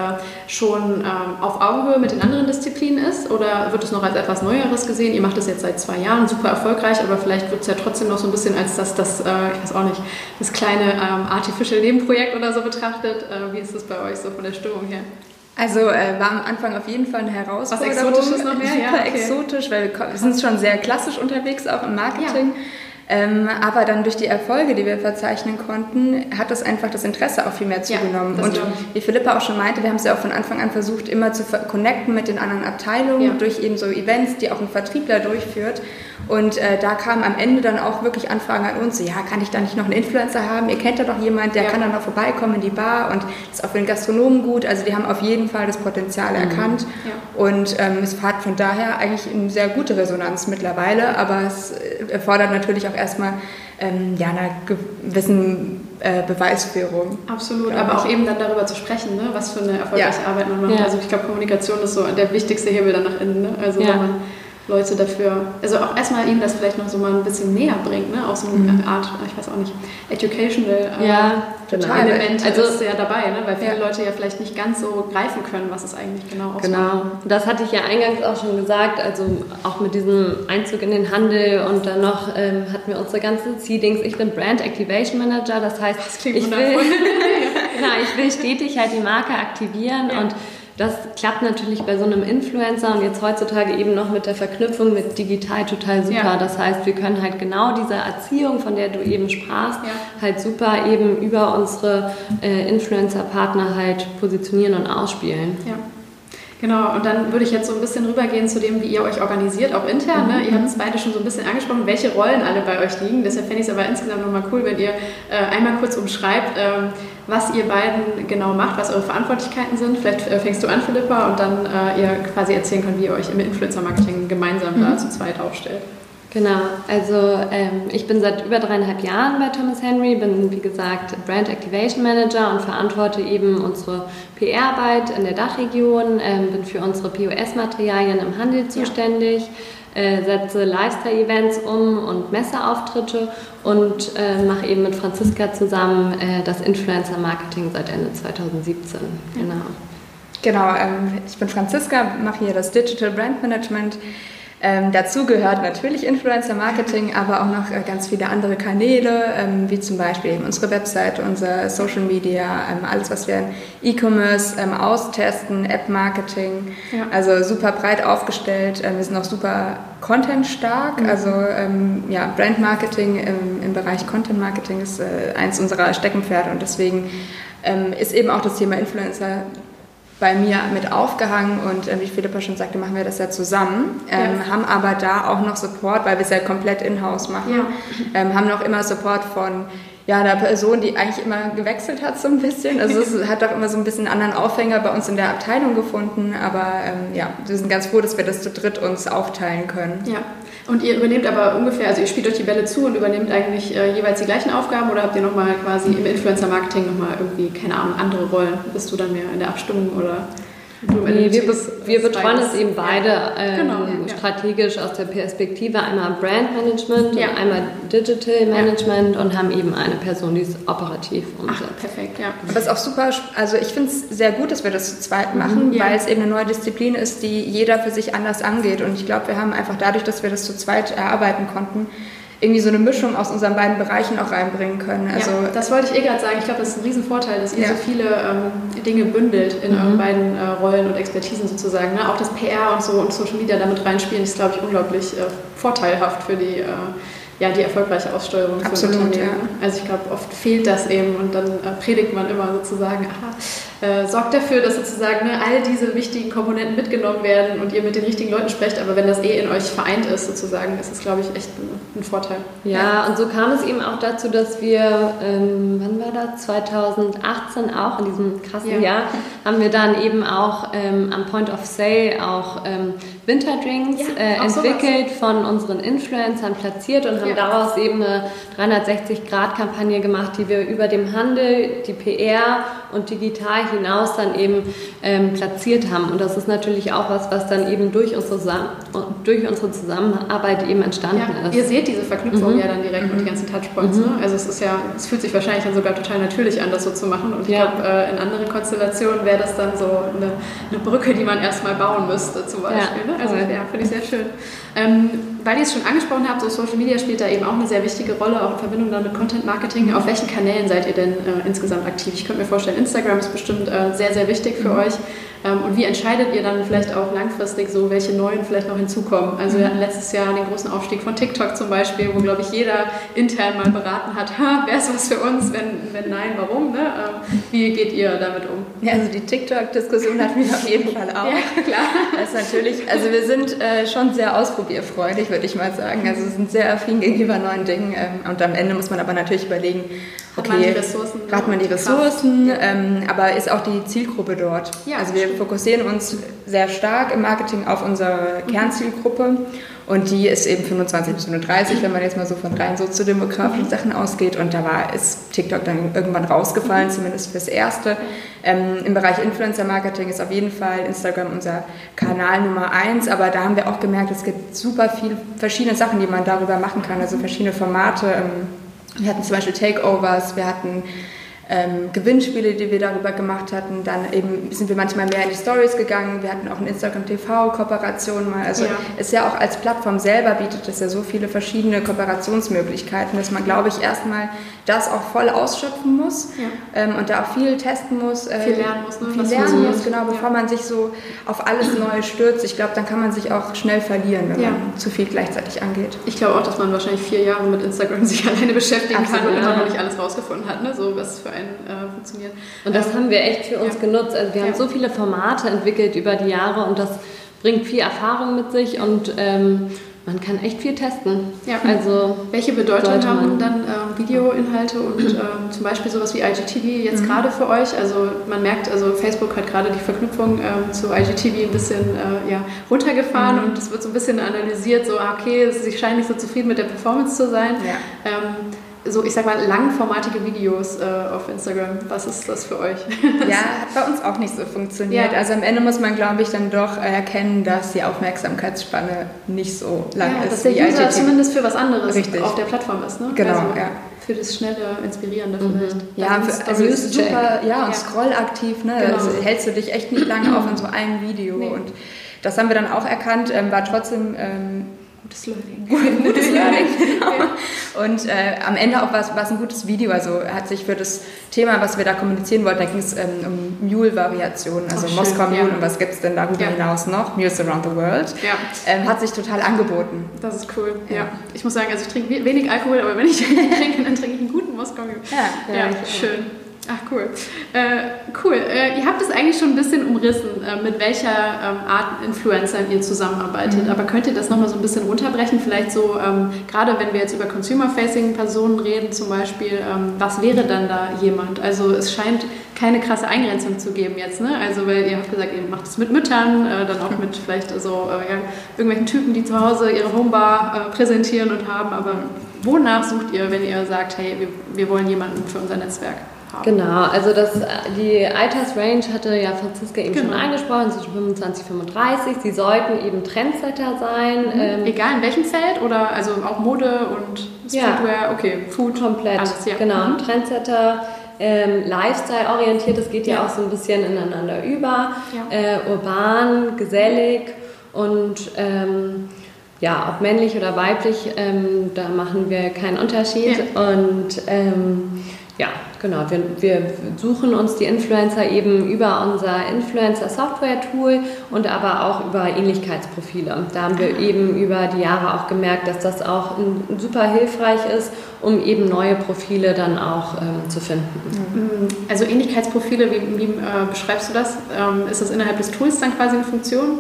schon ähm, auf Augenhöhe mit den anderen Disziplinen ist oder wird es noch als etwas Neueres gesehen? Ihr macht das jetzt seit zwei Jahren super erfolgreich, aber vielleicht wird es ja trotzdem noch so ein bisschen als das, das äh, ich weiß auch nicht, das kleine ähm, Artificial Nebenprojekt oder so betrachtet. Äh, wie ist das bei euch so von der Stimmung her? Also äh, war am Anfang auf jeden Fall eine Herausforderung. Was Exotisches noch mehr? Super ja, okay. exotisch, weil wir, wir, sind schon sehr klassisch unterwegs, auch im Marketing. Ja. Ähm, aber dann durch die Erfolge, die wir verzeichnen konnten, hat das einfach das Interesse auch viel mehr zugenommen. Ja, und wie Philippa auch schon meinte, wir haben es ja auch von Anfang an versucht, immer zu connecten mit den anderen Abteilungen ja. durch eben so Events, die auch ein Vertriebler durchführt. Und äh, da kamen am Ende dann auch wirklich Anfragen an uns, so, ja, kann ich da nicht noch einen Influencer haben? Ihr kennt da doch jemand, der ja. kann dann noch vorbeikommen in die Bar und ist auch für den Gastronomen gut. Also die haben auf jeden Fall das Potenzial mhm. erkannt. Ja. Und ähm, es hat von daher eigentlich eine sehr gute Resonanz mittlerweile, aber es erfordert natürlich auch erstmal ähm, ja, einer gewissen äh, Beweisführung. Absolut, aber auch eben dann darüber zu sprechen, ne, was für eine erfolgreiche ja. Arbeit man macht. Also ich glaube, Kommunikation ist so der wichtigste Hebel dann nach innen. Ne? Also wenn man Leute dafür, also auch erstmal ihnen das vielleicht noch so mal ein bisschen näher bringt, ne? auch so eine mhm. Art, ich weiß auch nicht, educational äh, ja, total. Element also, ist ja dabei, ne? weil viele ja. Leute ja vielleicht nicht ganz so greifen können, was es eigentlich genau ausmacht. Genau, das hatte ich ja eingangs auch schon gesagt, also auch mit diesem Einzug in den Handel und dann noch ähm, hatten wir unsere ganzen Seedings. Ich bin Brand Activation Manager, das heißt, das ich, will, genau, ich will stetig halt die Marke aktivieren ja. und das klappt natürlich bei so einem Influencer und jetzt heutzutage eben noch mit der Verknüpfung mit digital total super. Ja. Das heißt, wir können halt genau diese Erziehung, von der du eben sprachst, ja. halt super eben über unsere äh, Influencer-Partner halt positionieren und ausspielen. Ja. Genau, und dann würde ich jetzt so ein bisschen rübergehen zu dem, wie ihr euch organisiert, auch intern. Ne? Ihr habt es beide schon so ein bisschen angesprochen, welche Rollen alle bei euch liegen. Deshalb fände ich es aber insgesamt nochmal cool, wenn ihr äh, einmal kurz umschreibt, ähm, was ihr beiden genau macht, was eure Verantwortlichkeiten sind. Vielleicht äh, fängst du an, Philippa, und dann äh, ihr quasi erzählen könnt, wie ihr euch im Influencer-Marketing gemeinsam mhm. da zu zweit aufstellt. Genau, also ähm, ich bin seit über dreieinhalb Jahren bei Thomas Henry, bin wie gesagt Brand Activation Manager und verantworte eben unsere PR-Arbeit in der Dachregion, ähm, bin für unsere POS-Materialien im Handel zuständig, ja. äh, setze Lifestyle-Events um und Messeauftritte und äh, mache eben mit Franziska zusammen äh, das Influencer-Marketing seit Ende 2017. Genau. Genau, ähm, ich bin Franziska, mache hier das Digital Brand Management. Ähm, dazu gehört natürlich Influencer Marketing, aber auch noch äh, ganz viele andere Kanäle, ähm, wie zum Beispiel eben unsere Website, unser Social Media, ähm, alles, was wir in E-Commerce ähm, austesten, App Marketing. Ja. Also super breit aufgestellt. Ähm, wir sind auch super Content stark. Mhm. Also ähm, ja, Brand Marketing im, Bereich Content Marketing ist äh, eins unserer Steckenpferde und deswegen ist eben auch das Thema Influencer bei mir mit aufgehangen und äh, wie Philippa schon sagte, machen wir das ja zusammen, ähm, ja. haben aber da auch noch Support, weil wir es ja komplett in-house machen, ja. ähm, haben noch immer Support von ja, einer Person, die eigentlich immer gewechselt hat so ein bisschen. Also es hat auch immer so ein bisschen einen anderen Aufhänger bei uns in der Abteilung gefunden, aber ähm, ja, wir sind ganz froh, dass wir das zu dritt uns aufteilen können. Ja, und ihr übernehmt aber ungefähr, also ihr spielt euch die Bälle zu und übernehmt eigentlich äh, jeweils die gleichen Aufgaben oder habt ihr nochmal quasi im Influencer-Marketing nochmal irgendwie, keine Ahnung, andere Rollen? Bist du dann mehr in der Abstimmung oder? Nee, wir, wir betreuen es eben beide ähm, genau, ja. strategisch aus der Perspektive einmal Brand Management ja. und einmal Digital Management ja. und haben eben eine Person, die ist operativ umsetzt. Ach, perfekt, ja. Es ist auch super, also ich finde es sehr gut, dass wir das zu zweit machen, mhm, weil es eben eine neue Disziplin ist, die jeder für sich anders angeht. Und ich glaube, wir haben einfach dadurch, dass wir das zu zweit erarbeiten konnten, irgendwie so eine Mischung aus unseren beiden Bereichen auch reinbringen können. Also ja, das wollte ich eh gerade sagen. Ich glaube, das ist ein Riesenvorteil, dass ihr ja. so viele ähm, Dinge bündelt in mhm. euren beiden äh, Rollen und Expertisen sozusagen. Ne? Auch das PR und so und Social Media damit reinspielen, ist, glaube ich, unglaublich äh, vorteilhaft für die, äh, ja, die erfolgreiche Aussteuerung Absolut. Ja. Also ich glaube, oft fehlt das eben und dann äh, predigt man immer sozusagen, aha, äh, sorgt dafür, dass sozusagen ne, all diese wichtigen Komponenten mitgenommen werden und ihr mit den richtigen Leuten sprecht. Aber wenn das eh in euch vereint ist, sozusagen, ist es, glaube ich, echt ein, ein Vorteil. Ja, ja, und so kam es eben auch dazu, dass wir, ähm, wann war das? 2018 auch, in diesem krassen ja. Jahr, haben wir dann eben auch ähm, am Point of Sale auch ähm, Winterdrinks ja, äh, entwickelt, sowas. von unseren Influencern platziert und haben daraus eben eine 360-Grad-Kampagne gemacht, die wir über dem Handel, die PR und digital hinaus dann eben ähm, platziert haben. Und das ist natürlich auch was, was dann eben durch unsere, durch unsere Zusammenarbeit eben entstanden ja, ist. Ihr seht diese Verknüpfung mhm. ja dann direkt mhm. mit den ganzen Touchpoints. Mhm. Ne? Also es ist ja, es fühlt sich wahrscheinlich dann sogar total natürlich an, das so zu machen. Und ich ja. glaube, äh, in anderen Konstellationen wäre das dann so eine, eine, Brücke, die man erstmal bauen müsste, zum Beispiel. Ja. Ne? Also ja, finde ich sehr schön. Ähm, weil ihr es schon angesprochen habt, so Social Media spielt da eben auch eine sehr wichtige Rolle, auch in Verbindung dann mit Content Marketing. Auf welchen Kanälen seid ihr denn äh, insgesamt aktiv? Ich könnte mir vorstellen, Instagram ist bestimmt äh, sehr, sehr wichtig für mhm. euch. Ähm, und wie entscheidet ihr dann vielleicht auch langfristig so, welche neuen vielleicht noch hinzukommen? Also wir hatten letztes Jahr den großen Aufstieg von TikTok zum Beispiel, wo, glaube ich, jeder intern mal beraten hat, wer ist was für uns, wenn, wenn nein, warum? Ne? Ähm, wie geht ihr damit um? Ja, also die TikTok-Diskussion hatten wir auf jeden Fall auch. Ja, klar. Das ist natürlich, also wir sind äh, schon sehr ausprobierfreudig, würde ich mal sagen. Also wir sind sehr affin gegenüber neuen Dingen. Ähm, und am Ende muss man aber natürlich überlegen, okay, hat man die Ressourcen, hat man die Ressourcen ähm, aber ist auch die Zielgruppe dort. Ja, also wir fokussieren uns sehr stark im Marketing auf unsere Kernzielgruppe und die ist eben 25 bis 35, wenn man jetzt mal so von rein soziodemografischen Sachen ausgeht. Und da war, ist TikTok dann irgendwann rausgefallen, zumindest fürs Erste. Ähm, Im Bereich Influencer-Marketing ist auf jeden Fall Instagram unser Kanal Nummer eins, aber da haben wir auch gemerkt, es gibt super viele verschiedene Sachen, die man darüber machen kann, also verschiedene Formate. Ähm, wir hatten zum Beispiel Takeovers, wir hatten ähm, Gewinnspiele, die wir darüber gemacht hatten. Dann eben sind wir manchmal mehr in die Stories gegangen. Wir hatten auch eine Instagram TV-Kooperation mal. Also ja. ist ja auch als Plattform selber bietet es ja so viele verschiedene Kooperationsmöglichkeiten, dass man, glaube ich, erstmal das auch voll ausschöpfen muss ja. ähm, und da auch viel testen muss. Äh, viel lernen muss. Ne? Viel lernen muss, genau, bevor ja. man sich so auf alles Neue stürzt. Ich glaube, dann kann man sich auch schnell verlieren, wenn man zu viel gleichzeitig angeht. Ich glaube auch, dass man wahrscheinlich vier Jahre mit Instagram sich alleine beschäftigen Absolut, kann und immer noch nicht alles rausgefunden hat, ne? so was für ein äh, funktioniert. Und das ähm, haben wir echt für uns ja. genutzt. Also wir ja. haben so viele Formate entwickelt über die Jahre und das bringt viel Erfahrung mit sich und ähm, man kann echt viel testen. Ja. Also welche Bedeutung haben dann äh, Videoinhalte und äh, zum Beispiel sowas wie IGTV jetzt mhm. gerade für euch? Also man merkt, also Facebook hat gerade die Verknüpfung äh, zu IGTV ein bisschen äh, ja, runtergefahren mhm. und es wird so ein bisschen analysiert, so ah, okay, sie scheinen nicht so zufrieden mit der Performance zu sein. Ja. Ähm, so, ich sag mal, langformatige Videos äh, auf Instagram. Was ist das für euch? ja, hat bei uns auch nicht so funktioniert. Ja. Also am Ende muss man, glaube ich, dann doch erkennen, dass die Aufmerksamkeitsspanne nicht so lang ja, ist. Dass der wie User zumindest für was anderes Richtig. auf der Plattform ist. Ne? Genau, also ja. Für das schnelle, inspirierende mhm. vielleicht. Ja, für, also ist super, ja, und ja. scrollaktiv, ne? Genau. Also hältst du dich echt nicht lange auf in so einem Video. Nee. Und das haben wir dann auch erkannt, ähm, war trotzdem ähm, Gutes Learning. Gutes Learning, genau. Und äh, am Ende auch was, was ein gutes Video. Also hat sich für das Thema, was wir da kommunizieren wollten, da ging es ähm, um Mule-Variationen, also oh, Moskau Mule ja. und was gibt es denn darüber ja. hinaus noch? Mules Around the World. Ja. Ähm, hat sich total angeboten. Das ist cool, ja. Ich muss sagen, also ich trinke wenig Alkohol, aber wenn ich trinke, dann trinke ich einen guten Moskau Mule. Ja, ja, schön. Ach cool. Äh, cool. Äh, ihr habt es eigentlich schon ein bisschen umrissen, äh, mit welcher ähm, Art Influencern ihr zusammenarbeitet. Mhm. Aber könnt ihr das nochmal so ein bisschen runterbrechen? Vielleicht so, ähm, gerade wenn wir jetzt über Consumer-Facing Personen reden zum Beispiel, ähm, was wäre dann da jemand? Also es scheint keine krasse Eingrenzung zu geben jetzt, ne? Also weil ihr habt gesagt, ihr macht es mit Müttern, äh, dann auch mit vielleicht so äh, ja, irgendwelchen Typen, die zu Hause ihre Homebar äh, präsentieren und haben. Aber wonach sucht ihr, wenn ihr sagt, hey, wir, wir wollen jemanden für unser Netzwerk? Haben. Genau, also das, die Altersrange hatte ja Franziska eben genau. schon angesprochen, zwischen 25 und 35. Sie sollten eben Trendsetter sein. Mhm. Ähm, Egal in welchem Feld oder also auch Mode und Streetwear, ja. okay, Food. Komplett, alles, ja. genau. Mhm. Trendsetter. Ähm, Lifestyle-orientiert, das geht ja. ja. auch so ein bisschen ineinander über. Äh, urban, gesellig und ähm, ja, ob männlich oder weiblich, ähm, da machen wir keinen Unterschied. Ja. Und ähm, ja, genau. Wir, wir, suchen uns die Influencer eben über unser Influencer-Software-Tool und aber auch über Ähnlichkeitsprofile. Da haben wir eben über die Jahre auch gemerkt, dass das auch super hilfreich ist, um eben neue Profile dann auch ähm, zu finden. Mhm. Also Ähnlichkeitsprofile, wie, wie äh, beschreibst du das? Ähm, ist das innerhalb des Tools dann quasi eine Funktion?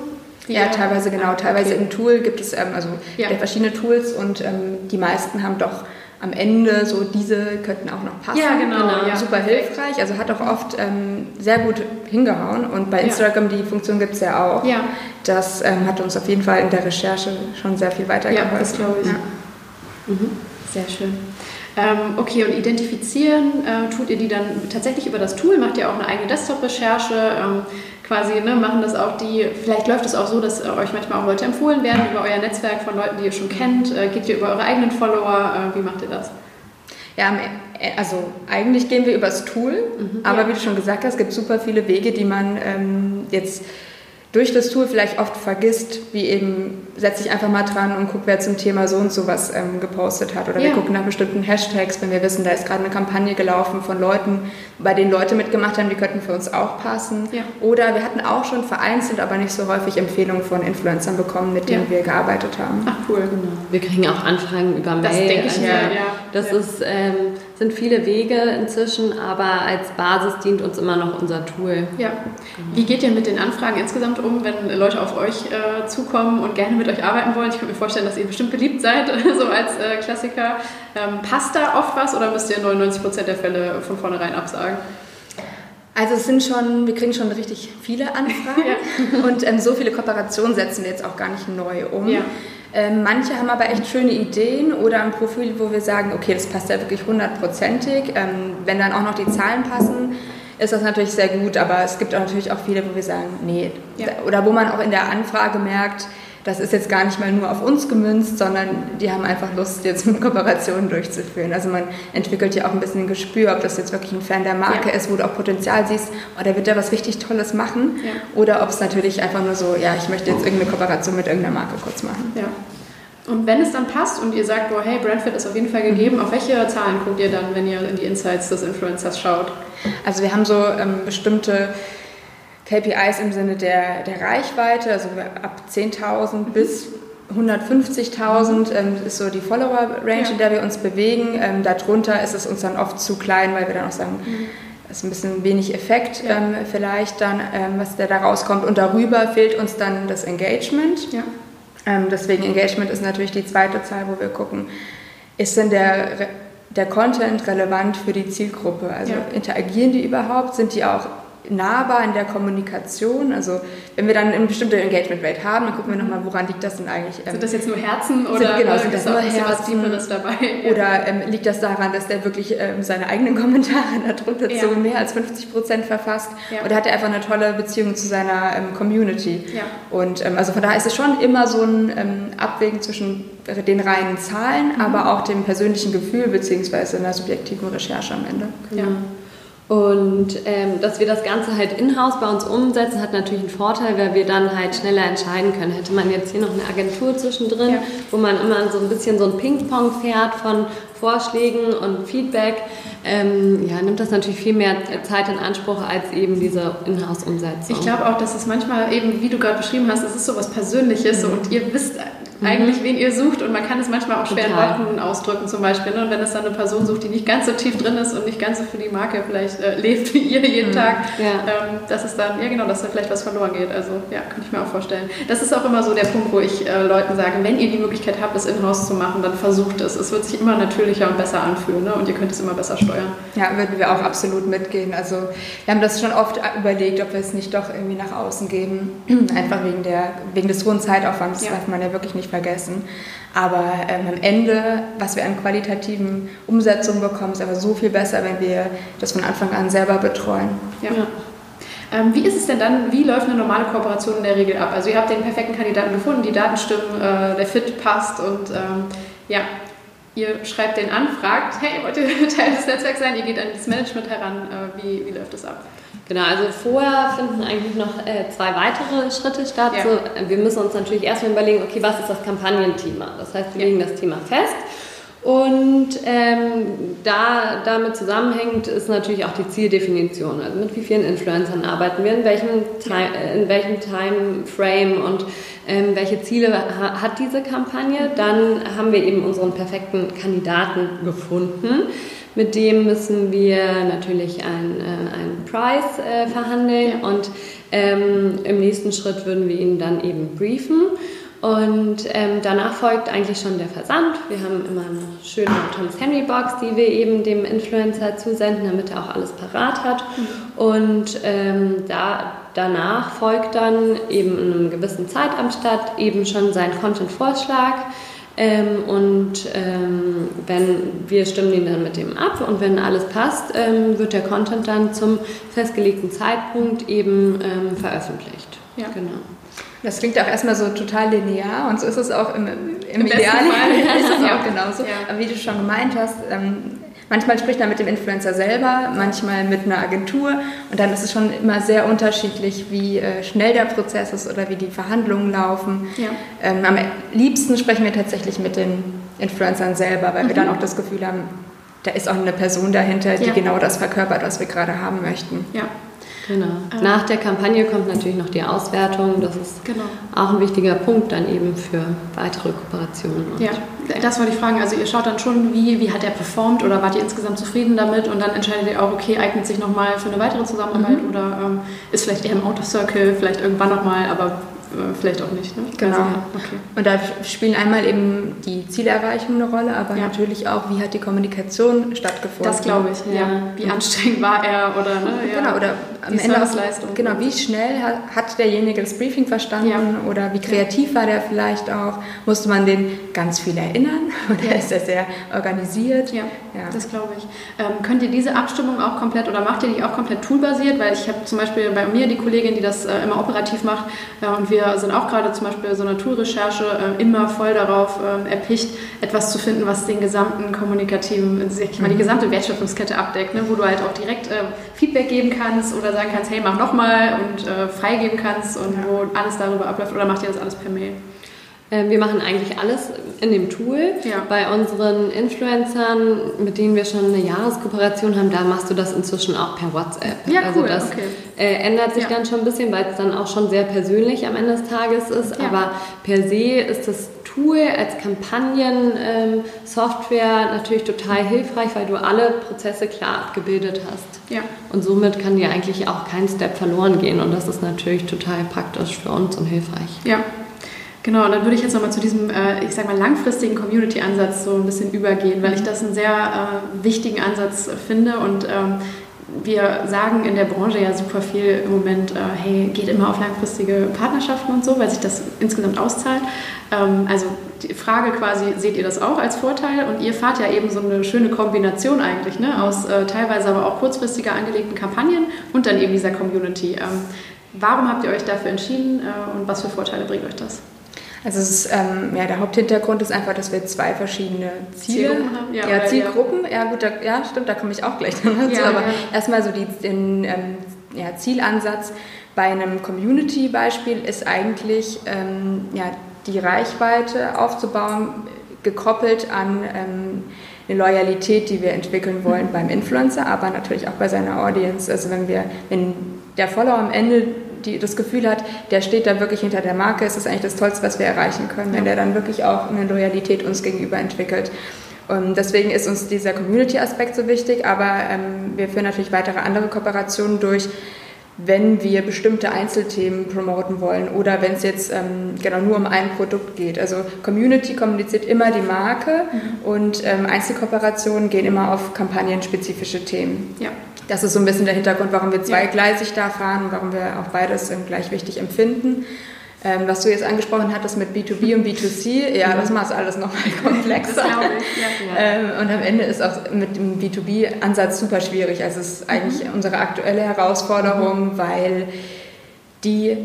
Ja, teilweise genau. Teilweise okay. im Tool gibt es ähm, also ja. verschiedene Tools und ähm, die meisten haben doch am Ende so diese könnten auch noch passen. Ja, genau. genau. Ja. Super hilfreich. Also hat auch oft ähm, sehr gut hingehauen. Und bei Instagram ja. die Funktion gibt es ja auch. Ja. Das ähm, hat uns auf jeden Fall in der Recherche schon sehr viel weitergeholfen. Ja, das glaube ich. Ja. Mhm. Sehr schön. Ähm, okay, und identifizieren äh, tut ihr die dann tatsächlich über das Tool? Macht ihr auch eine eigene Desktop-Recherche? Quasi, ne, machen das auch die, vielleicht läuft es auch so, dass äh, euch manchmal auch Leute empfohlen werden über euer Netzwerk von Leuten, die ihr schon kennt. Äh, geht ihr über eure eigenen Follower? Äh, wie macht ihr das? Ja, e, also eigentlich gehen wir übers Tool, mhm, aber ja. wie du schon gesagt hast, es gibt super viele Wege, die man ähm, jetzt durch das Tool vielleicht oft vergisst, wie eben setze ich einfach mal dran und gucke, wer zum Thema so und so was ähm, gepostet hat. Oder ja. wir gucken nach bestimmten Hashtags, wenn wir wissen, da ist gerade eine Kampagne gelaufen von Leuten, bei denen Leute mitgemacht haben, die könnten für uns auch passen. Ja. Oder wir hatten auch schon vereinzelt, aber nicht so häufig Empfehlungen von Influencern bekommen, mit denen ja. wir gearbeitet haben. Ach cool, genau. Wir kriegen auch Anfragen über Mail. Das denke ich also, mir, ja. Das ist... Ähm, sind viele Wege inzwischen, aber als Basis dient uns immer noch unser Tool. Ja. Wie geht ihr mit den Anfragen insgesamt um, wenn Leute auf euch äh, zukommen und gerne mit euch arbeiten wollen? Ich könnte mir vorstellen, dass ihr bestimmt beliebt seid, so als äh, Klassiker. Ähm, passt da oft was oder müsst ihr 99 Prozent der Fälle von vornherein absagen? Also es sind schon, wir kriegen schon richtig viele Anfragen ja. und ähm, so viele Kooperationen setzen wir jetzt auch gar nicht neu um. Ja. Ähm, manche haben aber echt schöne Ideen oder ein Profil, wo wir sagen, okay, das passt ja wirklich hundertprozentig. Ähm, wenn dann auch noch die Zahlen passen, ist das natürlich sehr gut, aber es gibt auch natürlich auch viele, wo wir sagen, nee. Ja. Oder wo man auch in der Anfrage merkt, das ist jetzt gar nicht mal nur auf uns gemünzt, sondern die haben einfach Lust, jetzt eine Kooperation durchzuführen. Also man entwickelt ja auch ein bisschen ein Gespür, ob das jetzt wirklich ein Fan der Marke ja. ist, wo du auch Potenzial siehst, oh, der wird da was richtig Tolles machen. Ja. Oder ob es natürlich einfach nur so, ja, ich möchte jetzt irgendeine Kooperation mit irgendeiner Marke kurz machen. Ja. Und wenn es dann passt und ihr sagt, boah, hey, Brandfit ist auf jeden Fall gegeben, auf welche Zahlen guckt ihr dann, wenn ihr in die Insights des Influencers schaut? Also wir haben so ähm, bestimmte KPIs im Sinne der, der Reichweite, also ab 10.000 mhm. bis 150.000 ähm, ist so die Follower-Range, ja. in der wir uns bewegen. Ähm, darunter ist es uns dann oft zu klein, weil wir dann auch sagen, mhm. das ist ein bisschen wenig Effekt ja. ähm, vielleicht dann, ähm, was da rauskommt. Und darüber fehlt uns dann das Engagement. Ja. Ähm, deswegen Engagement ist natürlich die zweite Zahl, wo wir gucken, ist denn der, der Content relevant für die Zielgruppe? Also interagieren die überhaupt? Sind die auch nahbar in der Kommunikation. Also wenn wir dann eine bestimmte Engagement Rate haben, dann gucken wir nochmal, woran liegt das denn eigentlich? Ähm, sind das jetzt nur Herzen oder sind, genau, sind das nur Herzen dabei? Oder ähm, liegt das daran, dass der wirklich ähm, seine eigenen Kommentare darunter ja. so mehr als 50 Prozent verfasst? Ja. Oder hat er einfach eine tolle Beziehung zu seiner ähm, Community? Ja. Und ähm, also von daher ist es schon immer so ein ähm, Abwägen zwischen den reinen Zahlen, mhm. aber auch dem persönlichen Gefühl beziehungsweise einer subjektiven Recherche am Ende. Genau. Ja. Und ähm, dass wir das Ganze halt in-house bei uns umsetzen, hat natürlich einen Vorteil, weil wir dann halt schneller entscheiden können. Hätte man jetzt hier noch eine Agentur zwischendrin, ja. wo man immer so ein bisschen so ein Ping-Pong fährt von Vorschlägen und Feedback, ähm, ja, nimmt das natürlich viel mehr Zeit in Anspruch als eben diese Inhouse-Umsetzung. Ich glaube auch, dass es manchmal eben, wie du gerade beschrieben hast, es ist so was Persönliches mhm. und ihr wisst mhm. eigentlich, wen ihr sucht. Und man kann es manchmal auch schwer Total. in Worten ausdrücken, zum Beispiel. Ne? Und wenn es dann eine Person sucht, die nicht ganz so tief drin ist und nicht ganz so für die Marke vielleicht äh, lebt wie ihr jeden mhm. Tag, ja. ähm, dass es dann, ja genau, dass da vielleicht was verloren geht. Also ja, kann ich mir auch vorstellen. Das ist auch immer so der Punkt, wo ich äh, Leuten sage, wenn ihr die Möglichkeit habt, das in-house zu machen, dann versucht es. Es wird sich immer natürlicher und besser anfühlen ne? und ihr könnt es immer besser steuern. Ja, würden wir auch absolut mitgehen. Also wir haben das schon oft überlegt, ob wir es nicht doch irgendwie nach außen geben, einfach wegen, der, wegen des hohen Zeitaufwands, ja. darf man ja wirklich nicht nicht vergessen. Aber ähm, am Ende, was wir an qualitativen Umsetzungen bekommen, ist aber so viel besser, wenn wir das von Anfang an selber betreuen. Ja. ja. Ähm, wie ist es denn dann, wie läuft eine normale Kooperation in der Regel ab? Also ihr habt den perfekten Kandidaten gefunden, die Daten stimmen, äh, der Fit passt und ähm, ja, ihr schreibt den an, fragt, hey, wollt ihr Teil des Netzwerks sein? Ihr geht an das Management heran. Äh, wie, wie läuft das ab? Genau, also vorher finden eigentlich noch äh, zwei weitere Schritte statt. Ja. So, wir müssen uns natürlich erstmal überlegen, okay, was ist das Kampagnenthema? Das heißt, wir ja. legen das Thema fest. Und ähm, da damit zusammenhängt ist natürlich auch die Zieldefinition. Also mit wie vielen Influencern arbeiten wir, in welchem, Time, in welchem Timeframe und ähm, welche Ziele ha hat diese Kampagne. Dann haben wir eben unseren perfekten Kandidaten gefunden. Mit dem müssen wir natürlich einen, äh, einen Price äh, verhandeln ja. und ähm, im nächsten Schritt würden wir ihn dann eben briefen. Und ähm, danach folgt eigentlich schon der Versand. Wir haben immer eine schöne Thomas Henry Box, die wir eben dem Influencer zusenden, damit er auch alles parat hat. Mhm. Und ähm, da, danach folgt dann eben in einem gewissen Zeitabstand eben schon sein Content-Vorschlag ähm, und ähm, wenn wir stimmen ihn dann mit dem ab und wenn alles passt, ähm, wird der Content dann zum festgelegten Zeitpunkt eben ähm, veröffentlicht. Ja. Genau. Das klingt auch erstmal so total linear und so ist es auch im, im, im Idealfall. ist es auch genauso. Ja. Aber wie du schon gemeint hast, ähm, manchmal spricht man mit dem Influencer selber, manchmal mit einer Agentur und dann ist es schon immer sehr unterschiedlich, wie äh, schnell der Prozess ist oder wie die Verhandlungen laufen. Ja. Ähm, am liebsten sprechen wir tatsächlich mit den Influencern selber, weil mhm. wir dann auch das Gefühl haben, da ist auch eine Person dahinter, die ja. genau das verkörpert, was wir gerade haben möchten. Ja. Genau. Ähm. Nach der Kampagne kommt natürlich noch die Auswertung. Das ist genau. auch ein wichtiger Punkt dann eben für weitere Kooperationen. ja, das wollte ich fragen. Also ihr schaut dann schon, wie, wie hat er performt oder wart ihr insgesamt zufrieden damit und dann entscheidet ihr auch, okay, eignet sich nochmal für eine weitere Zusammenarbeit mhm. oder ähm, ist vielleicht eher im Outer Circle, vielleicht irgendwann nochmal, aber vielleicht auch nicht. Ne? Genau. Also, okay. Und da spielen einmal eben die Zielerreichung eine Rolle, aber ja. natürlich auch, wie hat die Kommunikation stattgefunden. Das glaube ich, ja. ja. Wie anstrengend war er oder ne? Ja. Genau, oder am die Ende auch, genau, wie schnell hat, hat derjenige das Briefing verstanden oder wie kreativ war der vielleicht auch. Musste man den ganz viel erinnern oder ist er sehr organisiert? Ja, das glaube ich. Ähm, könnt ihr diese Abstimmung auch komplett oder macht ihr die auch komplett toolbasiert? Weil ich habe zum Beispiel bei mir die Kollegin, die das äh, immer operativ macht äh, und wir wir sind auch gerade zum Beispiel so Naturrecherche äh, immer voll darauf äh, erpicht, etwas zu finden, was den gesamten kommunikativen, ich meine, die mhm. gesamte Wertschöpfungskette abdeckt, ne? wo du halt auch direkt äh, Feedback geben kannst oder sagen kannst, hey, mach nochmal und äh, freigeben kannst und ja. wo alles darüber abläuft oder macht ihr das alles per Mail? Ähm, wir machen eigentlich alles in dem Tool. Ja. Bei unseren Influencern, mit denen wir schon eine Jahreskooperation haben, da machst du das inzwischen auch per WhatsApp. Ja, also cool. das okay. äh, ändert sich ja. dann schon ein bisschen, weil es dann auch schon sehr persönlich am Ende des Tages ist. Ja. Aber per se ist das Tool als Kampagnen-Software ähm, natürlich total hilfreich, weil du alle Prozesse klar abgebildet hast. Ja. Und somit kann dir eigentlich auch kein Step verloren gehen. Und das ist natürlich total praktisch für uns und hilfreich. Ja. Genau, und dann würde ich jetzt nochmal zu diesem, äh, ich sag mal, langfristigen Community-Ansatz so ein bisschen übergehen, weil ich das einen sehr äh, wichtigen Ansatz finde und ähm, wir sagen in der Branche ja super viel im Moment, äh, hey, geht immer auf langfristige Partnerschaften und so, weil sich das insgesamt auszahlt. Ähm, also die Frage quasi, seht ihr das auch als Vorteil? Und ihr fahrt ja eben so eine schöne Kombination eigentlich, ne? aus äh, teilweise aber auch kurzfristiger angelegten Kampagnen und dann eben dieser Community. Ähm, warum habt ihr euch dafür entschieden äh, und was für Vorteile bringt euch das? Also ist, ähm, ja, der Haupthintergrund ist einfach, dass wir zwei verschiedene Ziele Zielgruppen haben. Ja, ja Zielgruppen. Ja. ja, gut, da, ja, stimmt, da komme ich auch gleich dazu. Ja, aber erstmal so die, den ähm, ja, Zielansatz bei einem Community-Beispiel ist eigentlich ähm, ja, die Reichweite aufzubauen, gekoppelt an ähm, eine Loyalität, die wir entwickeln wollen beim Influencer, aber natürlich auch bei seiner Audience. Also wenn wir, wenn der Follower am Ende die das Gefühl hat, der steht da wirklich hinter der Marke, ist das eigentlich das Tollste, was wir erreichen können, wenn der dann wirklich auch eine Loyalität uns gegenüber entwickelt. Und deswegen ist uns dieser Community-Aspekt so wichtig, aber ähm, wir führen natürlich weitere andere Kooperationen durch, wenn wir bestimmte Einzelthemen promoten wollen oder wenn es jetzt ähm, genau nur um ein Produkt geht. Also Community kommuniziert immer die Marke mhm. und ähm, Einzelkooperationen gehen immer auf kampagnenspezifische Themen. Ja. Das ist so ein bisschen der Hintergrund, warum wir zweigleisig da fahren und warum wir auch beides gleich wichtig empfinden. Ähm, was du jetzt angesprochen hattest mit B2B und B2C, ja, das macht alles nochmal komplexer. Ja, ähm, und am Ende ist auch mit dem B2B-Ansatz super schwierig. Also es ist eigentlich mhm. unsere aktuelle Herausforderung, mhm. weil die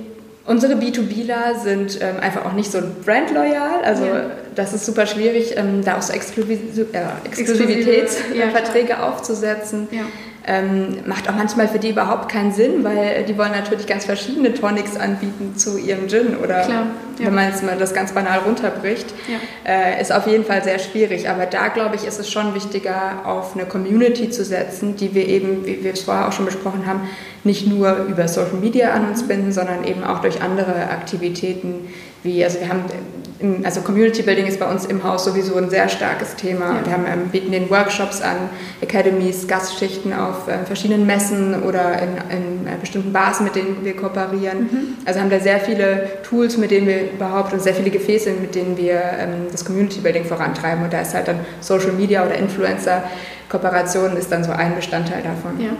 Unsere B2Bler sind ähm, einfach auch nicht so brandloyal, also ja. das ist super schwierig, ähm, da auch so Exklusiv äh, Exklusivitätsverträge ja, aufzusetzen. Ja. Ähm, macht auch manchmal für die überhaupt keinen Sinn, weil die wollen natürlich ganz verschiedene Tonics anbieten zu ihrem Gin oder Klar, ja. wenn man jetzt mal das ganz banal runterbricht, ja. äh, ist auf jeden Fall sehr schwierig. Aber da glaube ich, ist es schon wichtiger, auf eine Community zu setzen, die wir eben, wie wir es vorher auch schon besprochen haben, nicht nur über Social Media an uns binden, sondern eben auch durch andere Aktivitäten, wie, also wir haben also Community Building ist bei uns im Haus sowieso ein sehr starkes Thema. Ja. Wir haben, ähm, bieten den Workshops an, Academies, Gastschichten auf äh, verschiedenen Messen oder in, in äh, bestimmten Bars, mit denen wir kooperieren. Mhm. Also haben da sehr viele Tools, mit denen wir überhaupt und sehr viele Gefäße, mit denen wir ähm, das Community Building vorantreiben. Und da ist halt dann Social Media oder Influencer Kooperation ist dann so ein Bestandteil davon. Ja.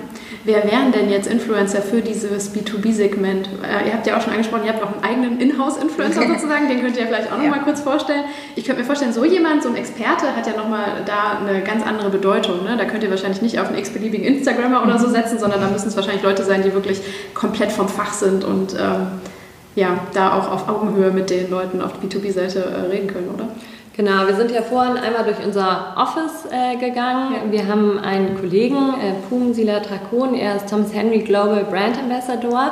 Wer wären denn jetzt Influencer für dieses B2B-Segment? Äh, ihr habt ja auch schon angesprochen, ihr habt auch einen eigenen Inhouse-Influencer sozusagen, den könnt ihr vielleicht auch noch mal kurz vorstellen? Ich könnte mir vorstellen, so jemand, so ein Experte, hat ja nochmal da eine ganz andere Bedeutung. Ne? Da könnt ihr wahrscheinlich nicht auf einen x-beliebigen Instagrammer oder so mhm. setzen, sondern da müssen es wahrscheinlich Leute sein, die wirklich komplett vom Fach sind und ähm, ja, da auch auf Augenhöhe mit den Leuten auf der B2B-Seite äh, reden können, oder? Genau, wir sind ja vorhin einmal durch unser Office äh, gegangen. Ja. Wir haben einen Kollegen, äh, Pum Sila Drakon, er ist Thomas Henry Global Brand Ambassador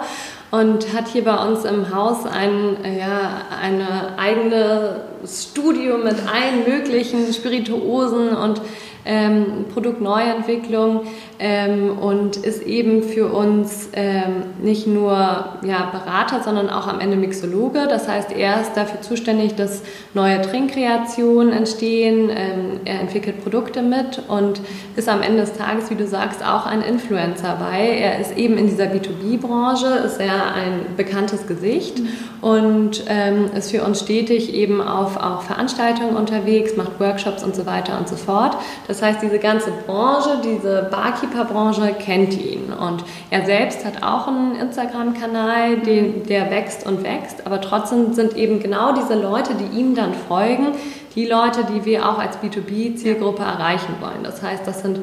und hat hier bei uns im Haus ein äh, ja, eine eigene Studio mit allen möglichen Spirituosen und ähm, Produktneuentwicklung ähm, und ist eben für uns ähm, nicht nur ja, Berater, sondern auch am Ende Mixologe. Das heißt, er ist dafür zuständig, dass neue Trinkkreationen entstehen. Ähm, er entwickelt Produkte mit und ist am Ende des Tages, wie du sagst, auch ein Influencer, weil er ist eben in dieser B2B-Branche, ist er ein bekanntes Gesicht mhm. und ähm, ist für uns stetig eben auf auch Veranstaltungen unterwegs, macht Workshops und so weiter und so fort. Das heißt, diese ganze Branche, diese Barkeeper Barkeeper-Branche kennt ihn. Und er selbst hat auch einen Instagram-Kanal, der wächst und wächst. Aber trotzdem sind eben genau diese Leute, die ihm dann folgen, die Leute, die wir auch als B2B-Zielgruppe erreichen wollen. Das heißt, das sind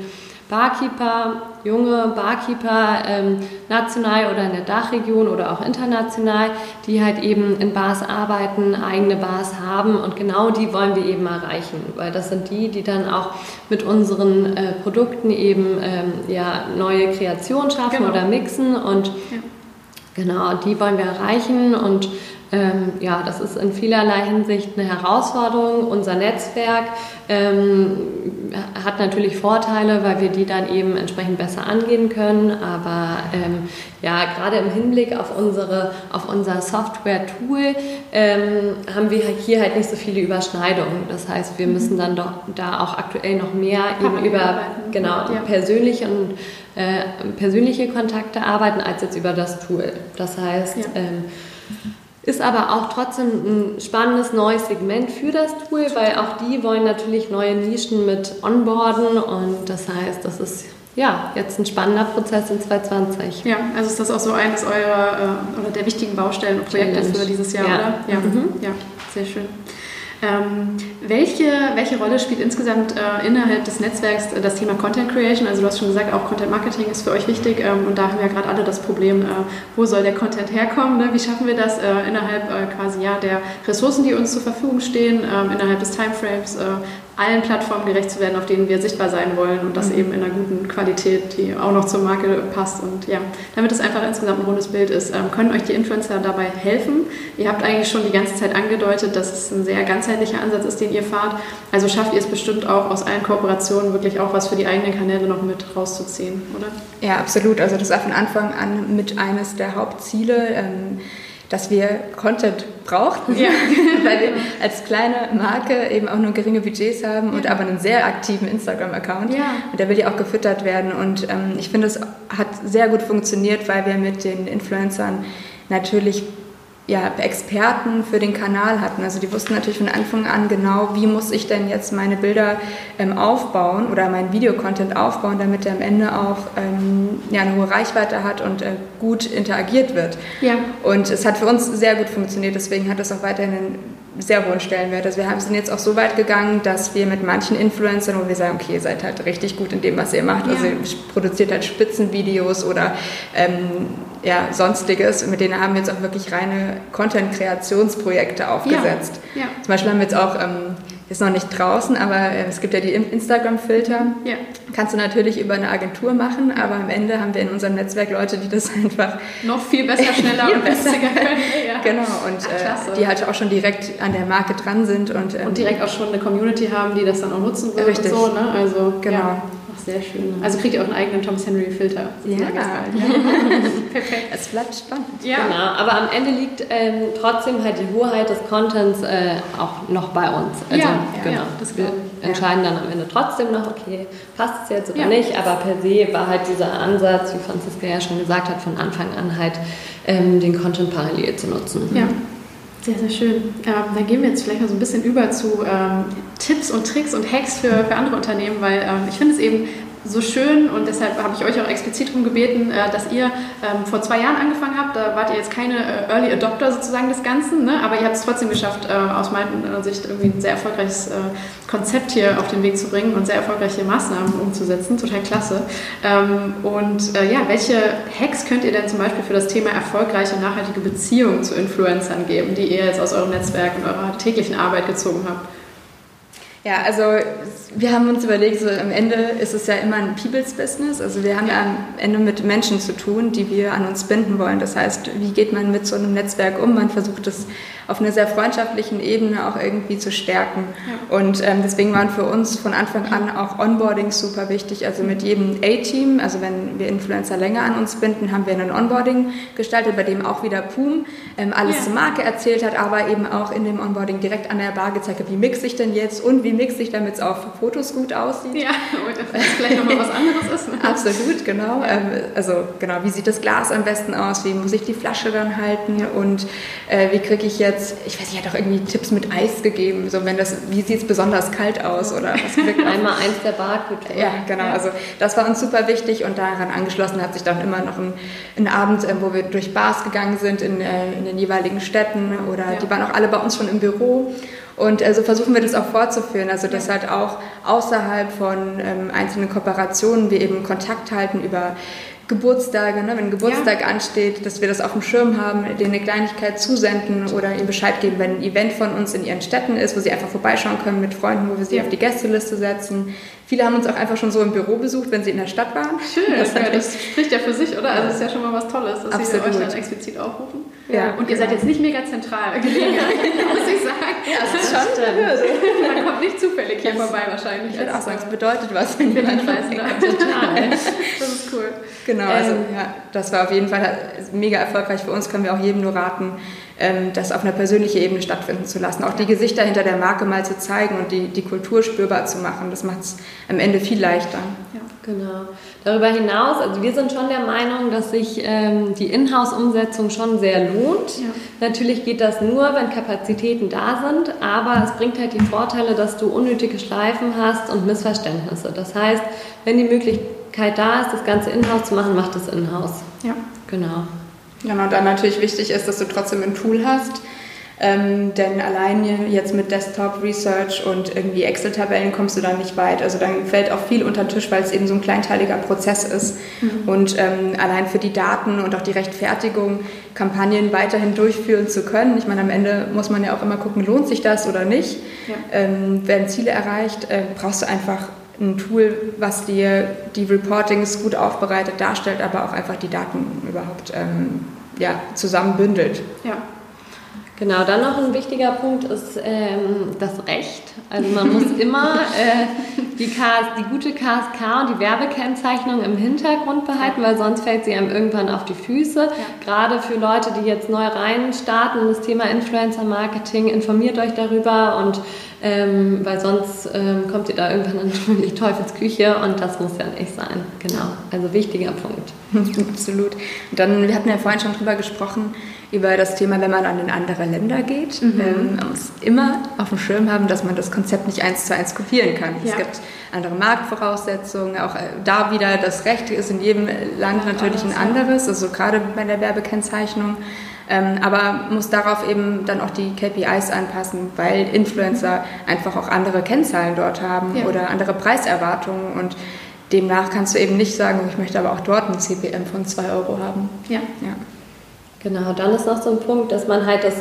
Barkeeper, junge Barkeeper, ähm, national oder in der Dachregion oder auch international, die halt eben in Bars arbeiten, eigene Bars haben und genau die wollen wir eben erreichen, weil das sind die, die dann auch mit unseren äh, Produkten eben ähm, ja, neue Kreationen schaffen genau. oder mixen und ja. genau, die wollen wir erreichen und ähm, ja, das ist in vielerlei Hinsicht eine Herausforderung. Unser Netzwerk ähm, hat natürlich Vorteile, weil wir die dann eben entsprechend besser angehen können. Aber ähm, ja, gerade im Hinblick auf, unsere, auf unser Software-Tool ähm, haben wir hier halt nicht so viele Überschneidungen. Das heißt, wir müssen dann doch da auch aktuell noch mehr eben über genau, ja. persönliche und äh, persönliche Kontakte arbeiten als jetzt über das Tool. Das heißt, ja. Ist aber auch trotzdem ein spannendes neues Segment für das Tool, weil auch die wollen natürlich neue Nischen mit onboarden und das heißt, das ist ja jetzt ein spannender Prozess in 2020. Ja, also ist das auch so eines eurer äh, oder der wichtigen Baustellen und Projekte Challenge. für dieses Jahr, ja. oder? Ja. Mhm. ja, sehr schön. Ähm, welche, welche Rolle spielt insgesamt äh, innerhalb des Netzwerks äh, das Thema Content Creation? Also du hast schon gesagt, auch Content Marketing ist für euch wichtig ähm, und da haben wir gerade alle das Problem, äh, wo soll der Content herkommen? Ne? Wie schaffen wir das äh, innerhalb äh, quasi ja, der Ressourcen, die uns zur Verfügung stehen, ähm, innerhalb des Timeframes äh, allen Plattformen gerecht zu werden, auf denen wir sichtbar sein wollen und das mhm. eben in einer guten Qualität, die auch noch zur Marke passt. Und ja, damit es einfach insgesamt ein rundes Bild ist, ähm, können euch die Influencer dabei helfen. Ihr habt eigentlich schon die ganze Zeit angedeutet, dass es ein sehr ganzheitlicher Ansatz ist, den ihr fahrt. Also schafft ihr es bestimmt auch aus allen Kooperationen wirklich auch was für die eigenen Kanäle noch mit rauszuziehen, oder? Ja, absolut. Also das war von Anfang an mit eines der Hauptziele. Ähm, dass wir Content brauchten, ja. weil wir als kleine Marke eben auch nur geringe Budgets haben ja. und aber einen sehr aktiven Instagram-Account. Ja. Und der will ja auch gefüttert werden. Und ähm, ich finde, es hat sehr gut funktioniert, weil wir mit den Influencern natürlich ja, Experten für den Kanal hatten. Also die wussten natürlich von Anfang an genau, wie muss ich denn jetzt meine Bilder ähm, aufbauen oder meinen Videocontent aufbauen, damit er am Ende auch ähm, ja, eine hohe Reichweite hat und äh, gut interagiert wird. Ja. Und es hat für uns sehr gut funktioniert, deswegen hat es auch weiterhin sehr hohen Stellenwert. Also wir sind jetzt auch so weit gegangen, dass wir mit manchen Influencern, wo wir sagen, okay, ihr seid halt richtig gut in dem, was ihr macht, also ja. also ihr produziert halt Spitzenvideos oder ähm, ja, sonstiges, mit denen haben wir jetzt auch wirklich reine Content-Kreationsprojekte aufgesetzt. Ja. Ja. Zum Beispiel haben wir jetzt auch ähm, ist noch nicht draußen, aber äh, es gibt ja die Instagram-Filter. Ja. Kannst du natürlich über eine Agentur machen, aber am Ende haben wir in unserem Netzwerk Leute, die das einfach noch viel besser, schneller viel und günstiger können. Ja. Genau, und Ach, äh, die halt auch schon direkt an der Marke dran sind. Und, ähm, und direkt auch schon eine Community haben, die das dann auch nutzen will. Richtig. Und so, ne? Also, genau. Ja. Sehr schön. Also kriegt ihr auch einen eigenen Thomas Henry Filter. Ja, ja. perfekt. Es bleibt spannend. Ja. Genau, aber am Ende liegt ähm, trotzdem halt die Hoheit des Contents äh, auch noch bei uns. Also, ja, genau. das wir entscheiden dann am Ende trotzdem noch, okay, passt es jetzt oder nicht, aber per se war halt dieser Ansatz, wie Franziska ja schon gesagt hat, von Anfang an halt ähm, den Content parallel zu nutzen. Ja. Sehr, sehr schön. Ähm, dann gehen wir jetzt vielleicht mal so ein bisschen über zu ähm, Tipps und Tricks und Hacks für, für andere Unternehmen, weil ähm, ich finde es eben so schön und deshalb habe ich euch auch explizit darum gebeten, äh, dass ihr ähm, vor zwei Jahren angefangen habt. Da wart ihr jetzt keine äh, Early Adopter sozusagen des Ganzen, ne? aber ihr habt es trotzdem geschafft, äh, aus meiner Sicht irgendwie ein sehr erfolgreiches Konzept hier auf den Weg zu bringen und sehr erfolgreiche Maßnahmen umzusetzen. Total klasse. Ähm, und ja, welche Hacks könnt ihr denn zum Beispiel für das Thema erfolgreiche nachhaltige Beziehungen zu Influencern geben, die ihr jetzt aus eurem Netzwerk und eurer täglichen Arbeit gezogen habt? Ja, also wir haben uns überlegt, so am Ende ist es ja immer ein People's Business. Also wir haben ja am Ende mit Menschen zu tun, die wir an uns binden wollen. Das heißt, wie geht man mit so einem Netzwerk um? Man versucht es auf einer sehr freundschaftlichen Ebene auch irgendwie zu stärken. Ja. Und ähm, deswegen waren für uns von Anfang an auch Onboarding super wichtig. Also mit jedem A-Team, also wenn wir Influencer länger an uns binden, haben wir einen Onboarding gestaltet, bei dem auch wieder Pum ähm, alles ja. zur Marke erzählt hat, aber eben auch in dem Onboarding direkt an der Bar gezeigt hat, wie mixe ich denn jetzt und wie mixe ich, damit es auf Fotos gut aussieht. Ja, und vielleicht nochmal was anderes ist. Ne? Absolut, genau. Ja. Ähm, also genau, wie sieht das Glas am besten aus? Wie muss ich die Flasche dann halten? Und äh, wie kriege ich jetzt, ich weiß nicht, hat auch irgendwie Tipps mit Eis gegeben, so wenn das, wie sieht es besonders kalt aus oder was Einmal eins der Barkultur. Ja, genau. Ja. Also das war uns super wichtig und daran angeschlossen hat sich dann immer noch ein, ein Abend, äh, wo wir durch Bars gegangen sind in, äh, in den jeweiligen Städten oder ja. die waren auch alle bei uns schon im Büro. Und also versuchen wir das auch fortzuführen, also dass halt auch außerhalb von ähm, einzelnen Kooperationen wir eben Kontakt halten über Geburtstage, ne, wenn ein Geburtstag ja. ansteht, dass wir das auf dem Schirm haben, denen eine Kleinigkeit zusenden oder ihnen Bescheid geben, wenn ein Event von uns in ihren Städten ist, wo sie einfach vorbeischauen können mit Freunden, wo wir sie ja. auf die Gästeliste setzen. Viele haben uns auch einfach schon so im Büro besucht, wenn sie in der Stadt waren. Schön, das, ja, das spricht ja für sich, oder? Also das ist ja schon mal was Tolles, dass Absolut. sie euch dann explizit aufrufen. Ja. Und ihr seid jetzt nicht mega zentral gelegen, muss ich sagen. Ja, das ist schon stimmt. Man kommt nicht zufällig hier das vorbei wahrscheinlich. Ich würde auch sagen, es bedeutet was, wenn jemand weiß. Total. Das ist cool. Genau, also ähm, ja, das war auf jeden Fall mega erfolgreich für uns, können wir auch jedem nur raten, das auf einer persönlichen Ebene stattfinden zu lassen. Auch die Gesichter hinter der Marke mal zu zeigen und die, die Kultur spürbar zu machen, das macht es am Ende viel leichter. Ja. Genau. Darüber hinaus, also wir sind schon der Meinung, dass sich ähm, die Inhouse-Umsetzung schon sehr lohnt. Ja. Natürlich geht das nur, wenn Kapazitäten da sind, aber es bringt halt die Vorteile, dass du unnötige Schleifen hast und Missverständnisse. Das heißt, wenn die Möglichkeit da ist, das Ganze Inhouse zu machen, macht es Inhouse. Ja. Genau. Genau, und dann natürlich wichtig ist, dass du trotzdem ein Tool hast, ähm, denn allein jetzt mit Desktop Research und irgendwie Excel-Tabellen kommst du dann nicht weit. Also dann fällt auch viel unter den Tisch, weil es eben so ein kleinteiliger Prozess ist. Mhm. Und ähm, allein für die Daten und auch die Rechtfertigung, Kampagnen weiterhin durchführen zu können. Ich meine, am Ende muss man ja auch immer gucken, lohnt sich das oder nicht. Ja. Ähm, werden Ziele erreicht, äh, brauchst du einfach ein Tool, was dir die Reportings gut aufbereitet darstellt, aber auch einfach die Daten überhaupt ähm, ja, zusammenbündelt. Ja. Genau, dann noch ein wichtiger Punkt ist ähm, das Recht. Also man muss immer äh, die, KS, die gute KSK und die Werbekennzeichnung im Hintergrund behalten, weil sonst fällt sie einem irgendwann auf die Füße. Ja. Gerade für Leute, die jetzt neu rein starten in das Thema Influencer Marketing, informiert euch darüber und ähm, weil sonst ähm, kommt ihr da irgendwann in die Teufelsküche und das muss ja nicht sein. Genau, also wichtiger Punkt. Absolut. Und dann, wir hatten ja vorhin schon drüber gesprochen, über das Thema, wenn man an in andere Länder geht. Mhm. Ähm, man muss immer auf dem Schirm haben, dass man das Konzept nicht eins zu eins kopieren kann. Ja. Es gibt andere Marktvoraussetzungen, auch äh, da wieder das Recht ist in jedem Land ja, natürlich ein anderes, also gerade bei der Werbekennzeichnung. Ähm, aber muss darauf eben dann auch die KPIs anpassen, weil Influencer mhm. einfach auch andere Kennzahlen dort haben ja. oder andere Preiserwartungen und demnach kannst du eben nicht sagen, ich möchte aber auch dort ein CPM von 2 Euro haben. Ja. ja. Genau, dann ist noch so ein Punkt, dass man halt das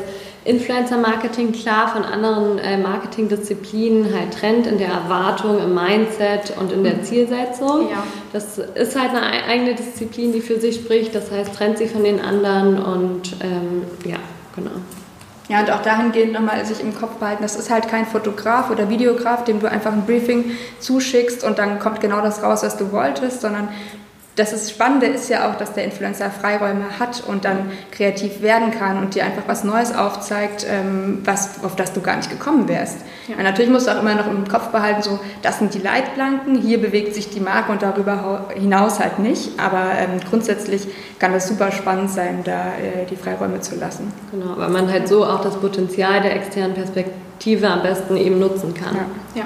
Influencer-Marketing klar von anderen äh, Marketingdisziplinen halt trennt in der Erwartung, im Mindset und in der mhm. Zielsetzung. Ja. Das ist halt eine eigene Disziplin, die für sich spricht. Das heißt, trennt sie von den anderen und ähm, ja, genau. Ja, und auch dahingehend nochmal sich im Kopf behalten, das ist halt kein Fotograf oder Videograf, dem du einfach ein Briefing zuschickst und dann kommt genau das raus, was du wolltest, sondern das ist Spannende ist ja auch, dass der Influencer Freiräume hat und dann kreativ werden kann und dir einfach was Neues aufzeigt, ähm, was, auf das du gar nicht gekommen wärst. Ja. natürlich musst du auch immer noch im Kopf behalten, so, das sind die Leitplanken, hier bewegt sich die Marke und darüber hinaus halt nicht. Aber ähm, grundsätzlich kann das super spannend sein, da äh, die Freiräume zu lassen. Genau, weil man halt so auch das Potenzial der externen Perspektive am besten eben nutzen kann. Ja. ja.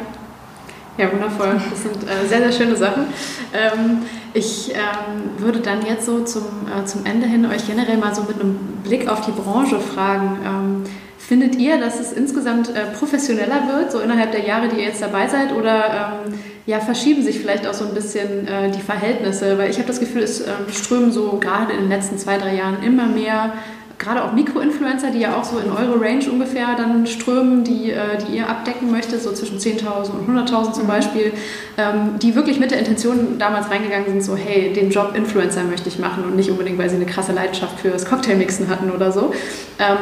Ja, wundervoll. Das sind äh, sehr, sehr schöne Sachen. Ähm, ich ähm, würde dann jetzt so zum, äh, zum Ende hin euch generell mal so mit einem Blick auf die Branche fragen. Ähm, findet ihr, dass es insgesamt äh, professioneller wird, so innerhalb der Jahre, die ihr jetzt dabei seid? Oder ähm, ja, verschieben sich vielleicht auch so ein bisschen äh, die Verhältnisse? Weil ich habe das Gefühl, es ähm, strömen so gerade in den letzten zwei, drei Jahren immer mehr gerade auch Mikroinfluencer, die ja auch so in eure Range ungefähr dann strömen, die, äh, die ihr abdecken möchtet, so zwischen 10.000 und 100.000 zum mhm. Beispiel, ähm, die wirklich mit der Intention damals reingegangen sind, so hey, den Job Influencer möchte ich machen und nicht unbedingt, weil sie eine krasse Leidenschaft fürs Cocktailmixen hatten oder so. Ähm,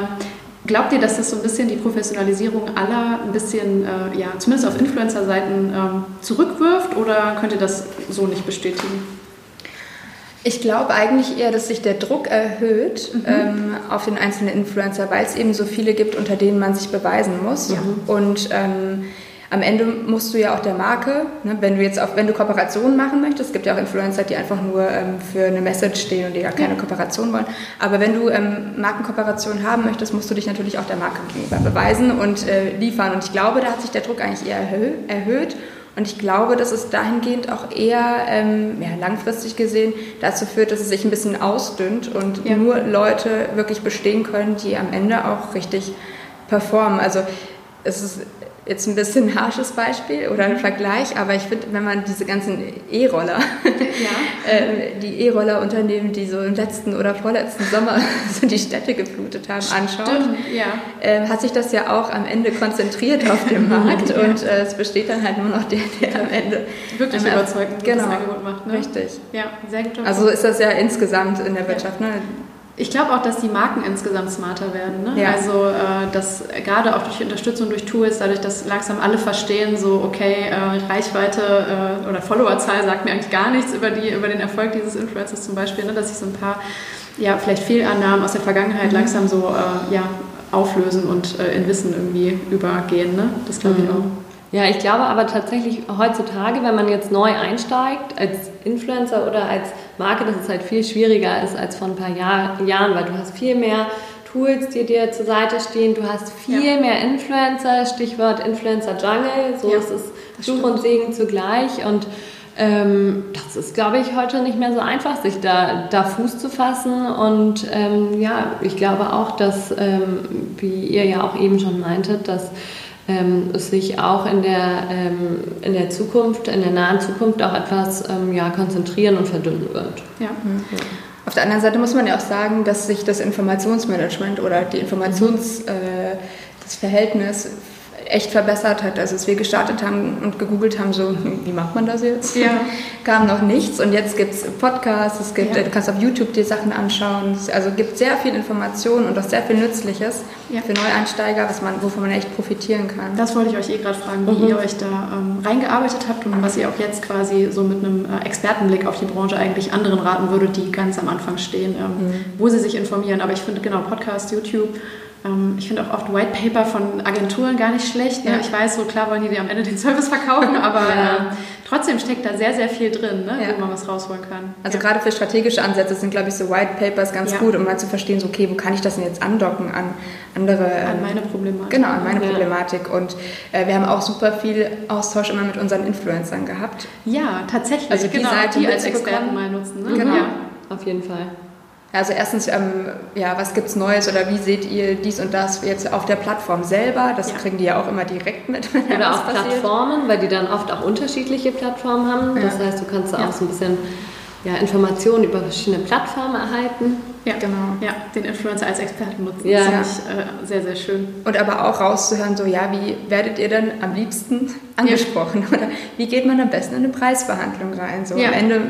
glaubt ihr, dass das so ein bisschen die Professionalisierung aller ein bisschen, äh, ja, zumindest auf Influencer-Seiten ähm, zurückwirft oder könnt ihr das so nicht bestätigen? Ich glaube eigentlich eher, dass sich der Druck erhöht mhm. ähm, auf den einzelnen Influencer, weil es eben so viele gibt, unter denen man sich beweisen muss. Ja. Und ähm, am Ende musst du ja auch der Marke, ne, wenn du jetzt auch, wenn du Kooperationen machen möchtest, es gibt ja auch Influencer, die einfach nur ähm, für eine Message stehen und die gar keine. Kooperation wollen. Aber wenn du ähm, Markenkooperationen haben möchtest, musst du dich natürlich auch der Marke gegenüber beweisen und äh, liefern. Und ich glaube, da hat sich der Druck eigentlich eher erhö erhöht. Und ich glaube, dass es dahingehend auch eher ähm, ja, langfristig gesehen dazu führt, dass es sich ein bisschen ausdünnt und ja. nur Leute wirklich bestehen können, die am Ende auch richtig performen. Also es ist jetzt ein bisschen ein harsches Beispiel oder ein mhm. Vergleich, aber ich finde, wenn man diese ganzen E-Roller, ja. äh, die E-Roller-Unternehmen, die so im letzten oder vorletzten Sommer so die Städte geflutet haben, anschaut, ja. äh, hat sich das ja auch am Ende konzentriert auf dem Markt ja. und äh, es besteht dann halt nur noch der, der am Ende wirklich überzeugend genau, das Angebot macht. Ne? Richtig. Ja, sehr gut. Also ist das ja insgesamt in der Wirtschaft. Ne? Ich glaube auch, dass die Marken insgesamt smarter werden. Ne? Ja. Also, äh, dass gerade auch durch Unterstützung durch Tools, dadurch, dass langsam alle verstehen, so, okay, äh, Reichweite äh, oder Followerzahl sagt mir eigentlich gar nichts über, die, über den Erfolg dieses Influencers zum Beispiel, ne? dass sich so ein paar, ja, vielleicht Fehlannahmen aus der Vergangenheit mhm. langsam so, äh, ja, auflösen und äh, in Wissen irgendwie übergehen. Ne? Das glaube ich mhm. auch. Ja, ich glaube aber tatsächlich heutzutage, wenn man jetzt neu einsteigt als Influencer oder als Marke, dass es halt viel schwieriger ist als vor ein paar Jahr, Jahren, weil du hast viel mehr Tools, die dir zur Seite stehen, du hast viel ja. mehr Influencer, Stichwort Influencer Jungle, so ja, ist es Fluch und Segen zugleich und ähm, das ist, glaube ich, heute nicht mehr so einfach, sich da, da Fuß zu fassen. Und ähm, ja, ich glaube auch, dass, ähm, wie ihr ja auch eben schon meintet, dass ähm, sich auch in der, ähm, in der Zukunft, in der nahen Zukunft auch etwas ähm, ja, konzentrieren und verdünnen wird. Ja. Mhm. Auf der anderen Seite muss man ja auch sagen, dass sich das Informationsmanagement oder die Informations, äh, das Verhältnis echt verbessert hat. Also als wir gestartet haben und gegoogelt haben, so, wie macht man das jetzt? Ja. Kam noch nichts und jetzt gibt es Podcasts, es gibt, ja. du kannst auf YouTube dir Sachen anschauen. Also gibt sehr viel Information und auch sehr viel Nützliches ja. für Neueinsteiger, was man, wovon man echt profitieren kann. Das wollte ich euch eh gerade fragen, wie mhm. ihr euch da ähm, reingearbeitet habt und was ihr auch jetzt quasi so mit einem äh, Expertenblick auf die Branche eigentlich anderen raten würdet, die ganz am Anfang stehen, ähm, mhm. wo sie sich informieren. Aber ich finde genau Podcast, YouTube, ich finde auch oft White Paper von Agenturen gar nicht schlecht. Ne? Ja. Ich weiß, so klar wollen die dir am Ende den Service verkaufen, aber ja. äh, trotzdem steckt da sehr, sehr viel drin, ne? ja. wo man was rausholen kann. Also gerade für strategische Ansätze sind, glaube ich, so White Papers ganz gut, um mal zu verstehen, so, okay, wo kann ich das denn jetzt andocken an andere... An ähm, meine Problematik. Genau, an meine Problematik. Und äh, wir haben auch super viel Austausch immer mit unseren Influencern gehabt. Ja, tatsächlich. Also die genau, Seite die als Experten mal nutzen. Ne? Genau. Auf jeden Fall. Also erstens, ähm, ja, was gibt es Neues oder wie seht ihr dies und das jetzt auf der Plattform selber? Das ja. kriegen die ja auch immer direkt mit. Oder auf passiert. Plattformen, weil die dann oft auch unterschiedliche Plattformen haben. Ja. Das heißt, du kannst ja. auch so ein bisschen ja, Informationen über verschiedene Plattformen erhalten. Ja, genau. Ja, den Influencer als Experten nutzen. Ja. Das finde ich äh, sehr, sehr schön. Und aber auch rauszuhören, so, ja, wie werdet ihr dann am liebsten angesprochen? Oder wie geht man am besten in eine Preisverhandlung rein? So am Ende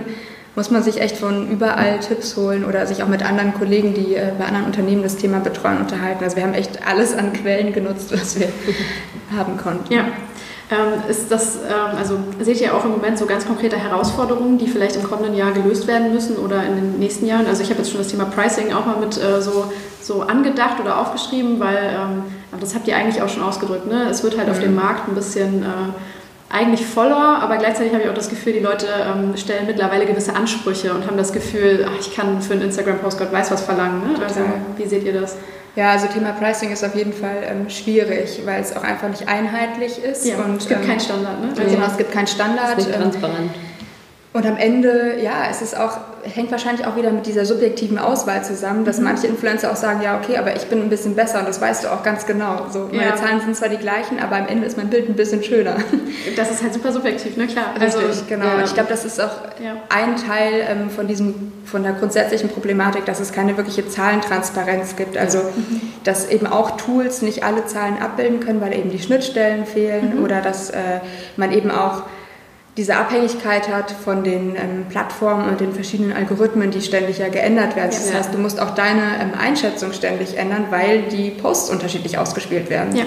muss man sich echt von überall Tipps holen oder sich auch mit anderen Kollegen, die äh, bei anderen Unternehmen das Thema betreuen, unterhalten. Also wir haben echt alles an Quellen genutzt, was wir haben konnten. Ja. Ähm, ist das, ähm, also seht ihr auch im Moment so ganz konkrete Herausforderungen, die vielleicht im kommenden Jahr gelöst werden müssen oder in den nächsten Jahren? Also ich habe jetzt schon das Thema Pricing auch mal mit äh, so, so angedacht oder aufgeschrieben, weil ähm, das habt ihr eigentlich auch schon ausgedrückt. Ne? Es wird halt mhm. auf dem Markt ein bisschen äh, eigentlich voller, aber gleichzeitig habe ich auch das Gefühl, die Leute ähm, stellen mittlerweile gewisse Ansprüche und haben das Gefühl, ach, ich kann für einen Instagram-Post Gott weiß was verlangen. Ne? Also, wie seht ihr das? Ja, also Thema Pricing ist auf jeden Fall ähm, schwierig, weil es auch einfach nicht einheitlich ist. Ja, und, es gibt ähm, keinen Standard, ne? Genau, es gibt keinen Standard. Ist nicht ähm, transparent. Und am Ende, ja, es ist auch, hängt wahrscheinlich auch wieder mit dieser subjektiven Auswahl zusammen, dass manche Influencer auch sagen, ja, okay, aber ich bin ein bisschen besser und das weißt du auch ganz genau. So, meine Ja. Zahlen sind zwar die gleichen, aber am Ende ist mein Bild ein bisschen schöner. Das ist halt super subjektiv, ne? Klar. Richtig, genau. ja. Und ich glaube, das ist auch Ja. ein Teil ähm, von diesem, von der grundsätzlichen Problematik, dass es keine wirkliche Zahlentransparenz gibt. Also, dass eben auch Tools nicht alle Zahlen abbilden können, weil eben die Schnittstellen fehlen oder dass äh, man eben auch diese Abhängigkeit hat von den ähm, Plattformen und den verschiedenen Algorithmen, die ständig ja geändert werden. Das Ja. heißt, du musst auch deine ähm, Einschätzung ständig ändern, weil die Posts unterschiedlich ausgespielt werden. Ja.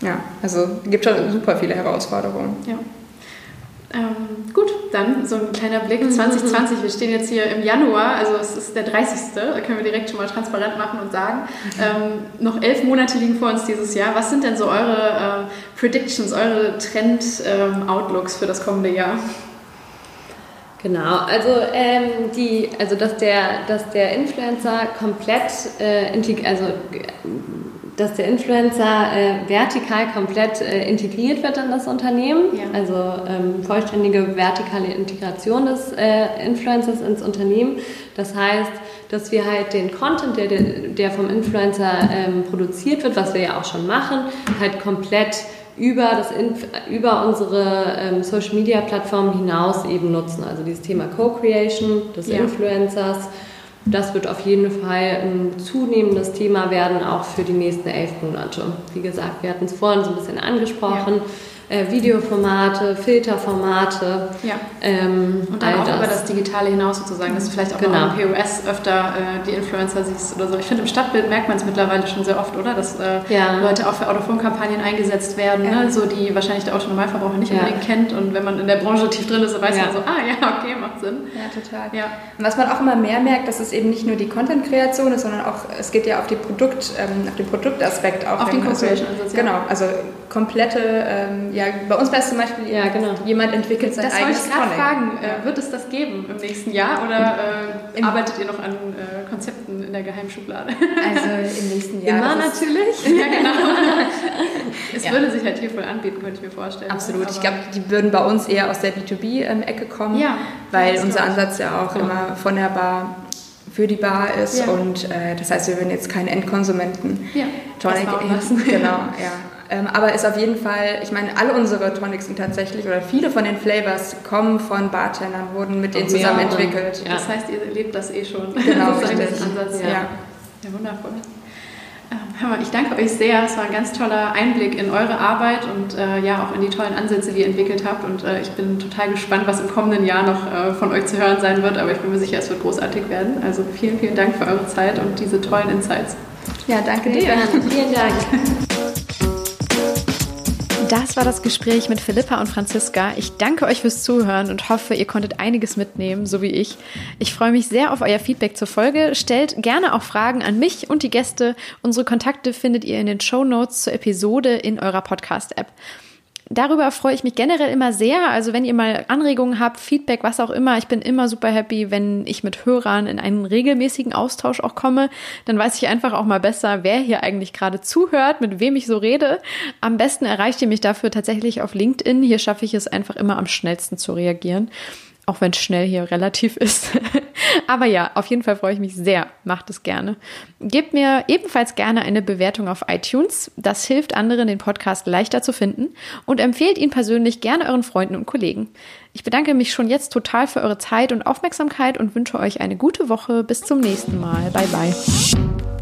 ja also es gibt schon super viele Herausforderungen. Ja. Ähm, gut, dann so ein kleiner Blick 2020. Wir stehen jetzt hier im Januar, also es ist der 30. Da können wir direkt schon mal transparent machen und sagen. Ähm, noch elf Monate liegen vor uns dieses Jahr. Was sind denn so eure ähm, Predictions, eure Trend-Outlooks für das kommende Jahr? Genau, also, ähm, die, also dass, der, dass der Influencer komplett, äh, also dass der Influencer äh, vertikal komplett äh, integriert wird in das Unternehmen, Ja. also ähm, vollständige vertikale Integration des äh, Influencers ins Unternehmen. Das heißt, dass wir halt den Content, der, der vom Influencer ähm, produziert wird, was wir ja auch schon machen, halt komplett über, das Inf über unsere ähm, Social Media Plattformen hinaus eben nutzen. Also dieses Thema Co-Creation des Ja. Influencers, das wird auf jeden Fall ein zunehmendes Thema werden, auch für die nächsten elf Monate. Wie gesagt, wir hatten es vorhin so ein bisschen angesprochen. Äh, Videoformate, Filterformate. Ja. Ähm, Und dann auch über das Digitale hinaus sozusagen, dass du vielleicht auch Genau. mal im POS öfter äh, die Influencer siehst oder so. Ich finde, im Stadtbild merkt man es mittlerweile schon sehr oft, oder? Dass äh, Ja. Leute auch für Autofonkampagnen eingesetzt werden, Ja. ne? so die wahrscheinlich der Autonormalverbraucher nicht Ja. unbedingt kennt. Und wenn man in der Branche tief drin ist, dann weiß Ja. man so, ah ja, okay, macht Sinn. Ja, total. Ja. Und was man auch immer mehr merkt, dass es eben nicht nur die Content-Kreation ist, sondern auch, es geht ja auf, die Produkt, ähm, auf den Produktaspekt auch. Auf den. Co-Creation-Ansatz, ja. Genau, also komplette, ähm, ja, bei uns wäre es zum Beispiel, Ja, genau. jemand entwickelt sein Das wollte eigenes ich gerade fragen. Äh, wird es das geben im nächsten Jahr oder äh, arbeitet ihr noch an äh, Konzepten in der Geheimschublade? Also im nächsten Jahr. Immer das natürlich. ja, genau. es Ja. würde sich halt hier voll anbieten, könnte ich mir vorstellen. Absolut. Ich glaube, die würden bei uns eher aus der B2B-Ecke kommen, Ja, weil das unser. Ansatz ja auch Ja. immer von der Bar für die Bar ist Ja. und äh, das heißt, wir würden jetzt keinen Endkonsumenten Ja, Tonic das lassen. Genau, ja. Ähm, aber ist auf jeden Fall, ich meine, alle unsere Tonics sind tatsächlich, oder viele von den Flavors kommen von Bartendern, wurden mit denen zusammen entwickelt. Ja. Das heißt, ihr lebt das eh schon. Genau, Sozusagen richtig. diesen Ansatz. Ja. Ja. ja, wundervoll. Ähm, ich danke euch sehr. Es war ein ganz toller Einblick in eure Arbeit und äh, ja auch in die tollen Ansätze, die ihr entwickelt habt. Und äh, ich bin total gespannt, was im kommenden Jahr noch äh, von euch zu hören sein wird. Aber ich bin mir sicher, es wird großartig werden. Also vielen, vielen Dank für eure Zeit und diese tollen Insights. Ja, danke dir. Vielen Dank. Das war das Gespräch mit Philippa und Franziska. Ich danke euch fürs Zuhören und hoffe, ihr konntet einiges mitnehmen, so wie ich. Ich freue mich sehr auf euer Feedback zur Folge. Stellt gerne auch Fragen an mich und die Gäste. Unsere Kontakte findet ihr in den Show Notes zur Episode in eurer Podcast-App. Darüber freue ich mich generell immer sehr. Also wenn ihr mal Anregungen habt, Feedback, was auch immer, ich bin immer super happy, wenn ich mit Hörern in einen regelmäßigen Austausch auch komme. Dann weiß ich einfach auch mal besser, wer hier eigentlich gerade zuhört, mit wem ich so rede. Am besten erreicht ihr mich dafür tatsächlich auf LinkedIn. Hier schaffe ich es einfach immer am schnellsten zu reagieren. Auch wenn schnell hier relativ ist. Aber ja, auf jeden Fall freue ich mich sehr. Macht es gerne. Gebt mir ebenfalls gerne eine Bewertung auf iTunes. Das hilft anderen, den Podcast leichter zu finden. Und empfehlt ihn persönlich gerne euren Freunden und Kollegen. Ich bedanke mich schon jetzt total für eure Zeit und Aufmerksamkeit und wünsche euch eine gute Woche. Bis zum nächsten Mal. Bye bye.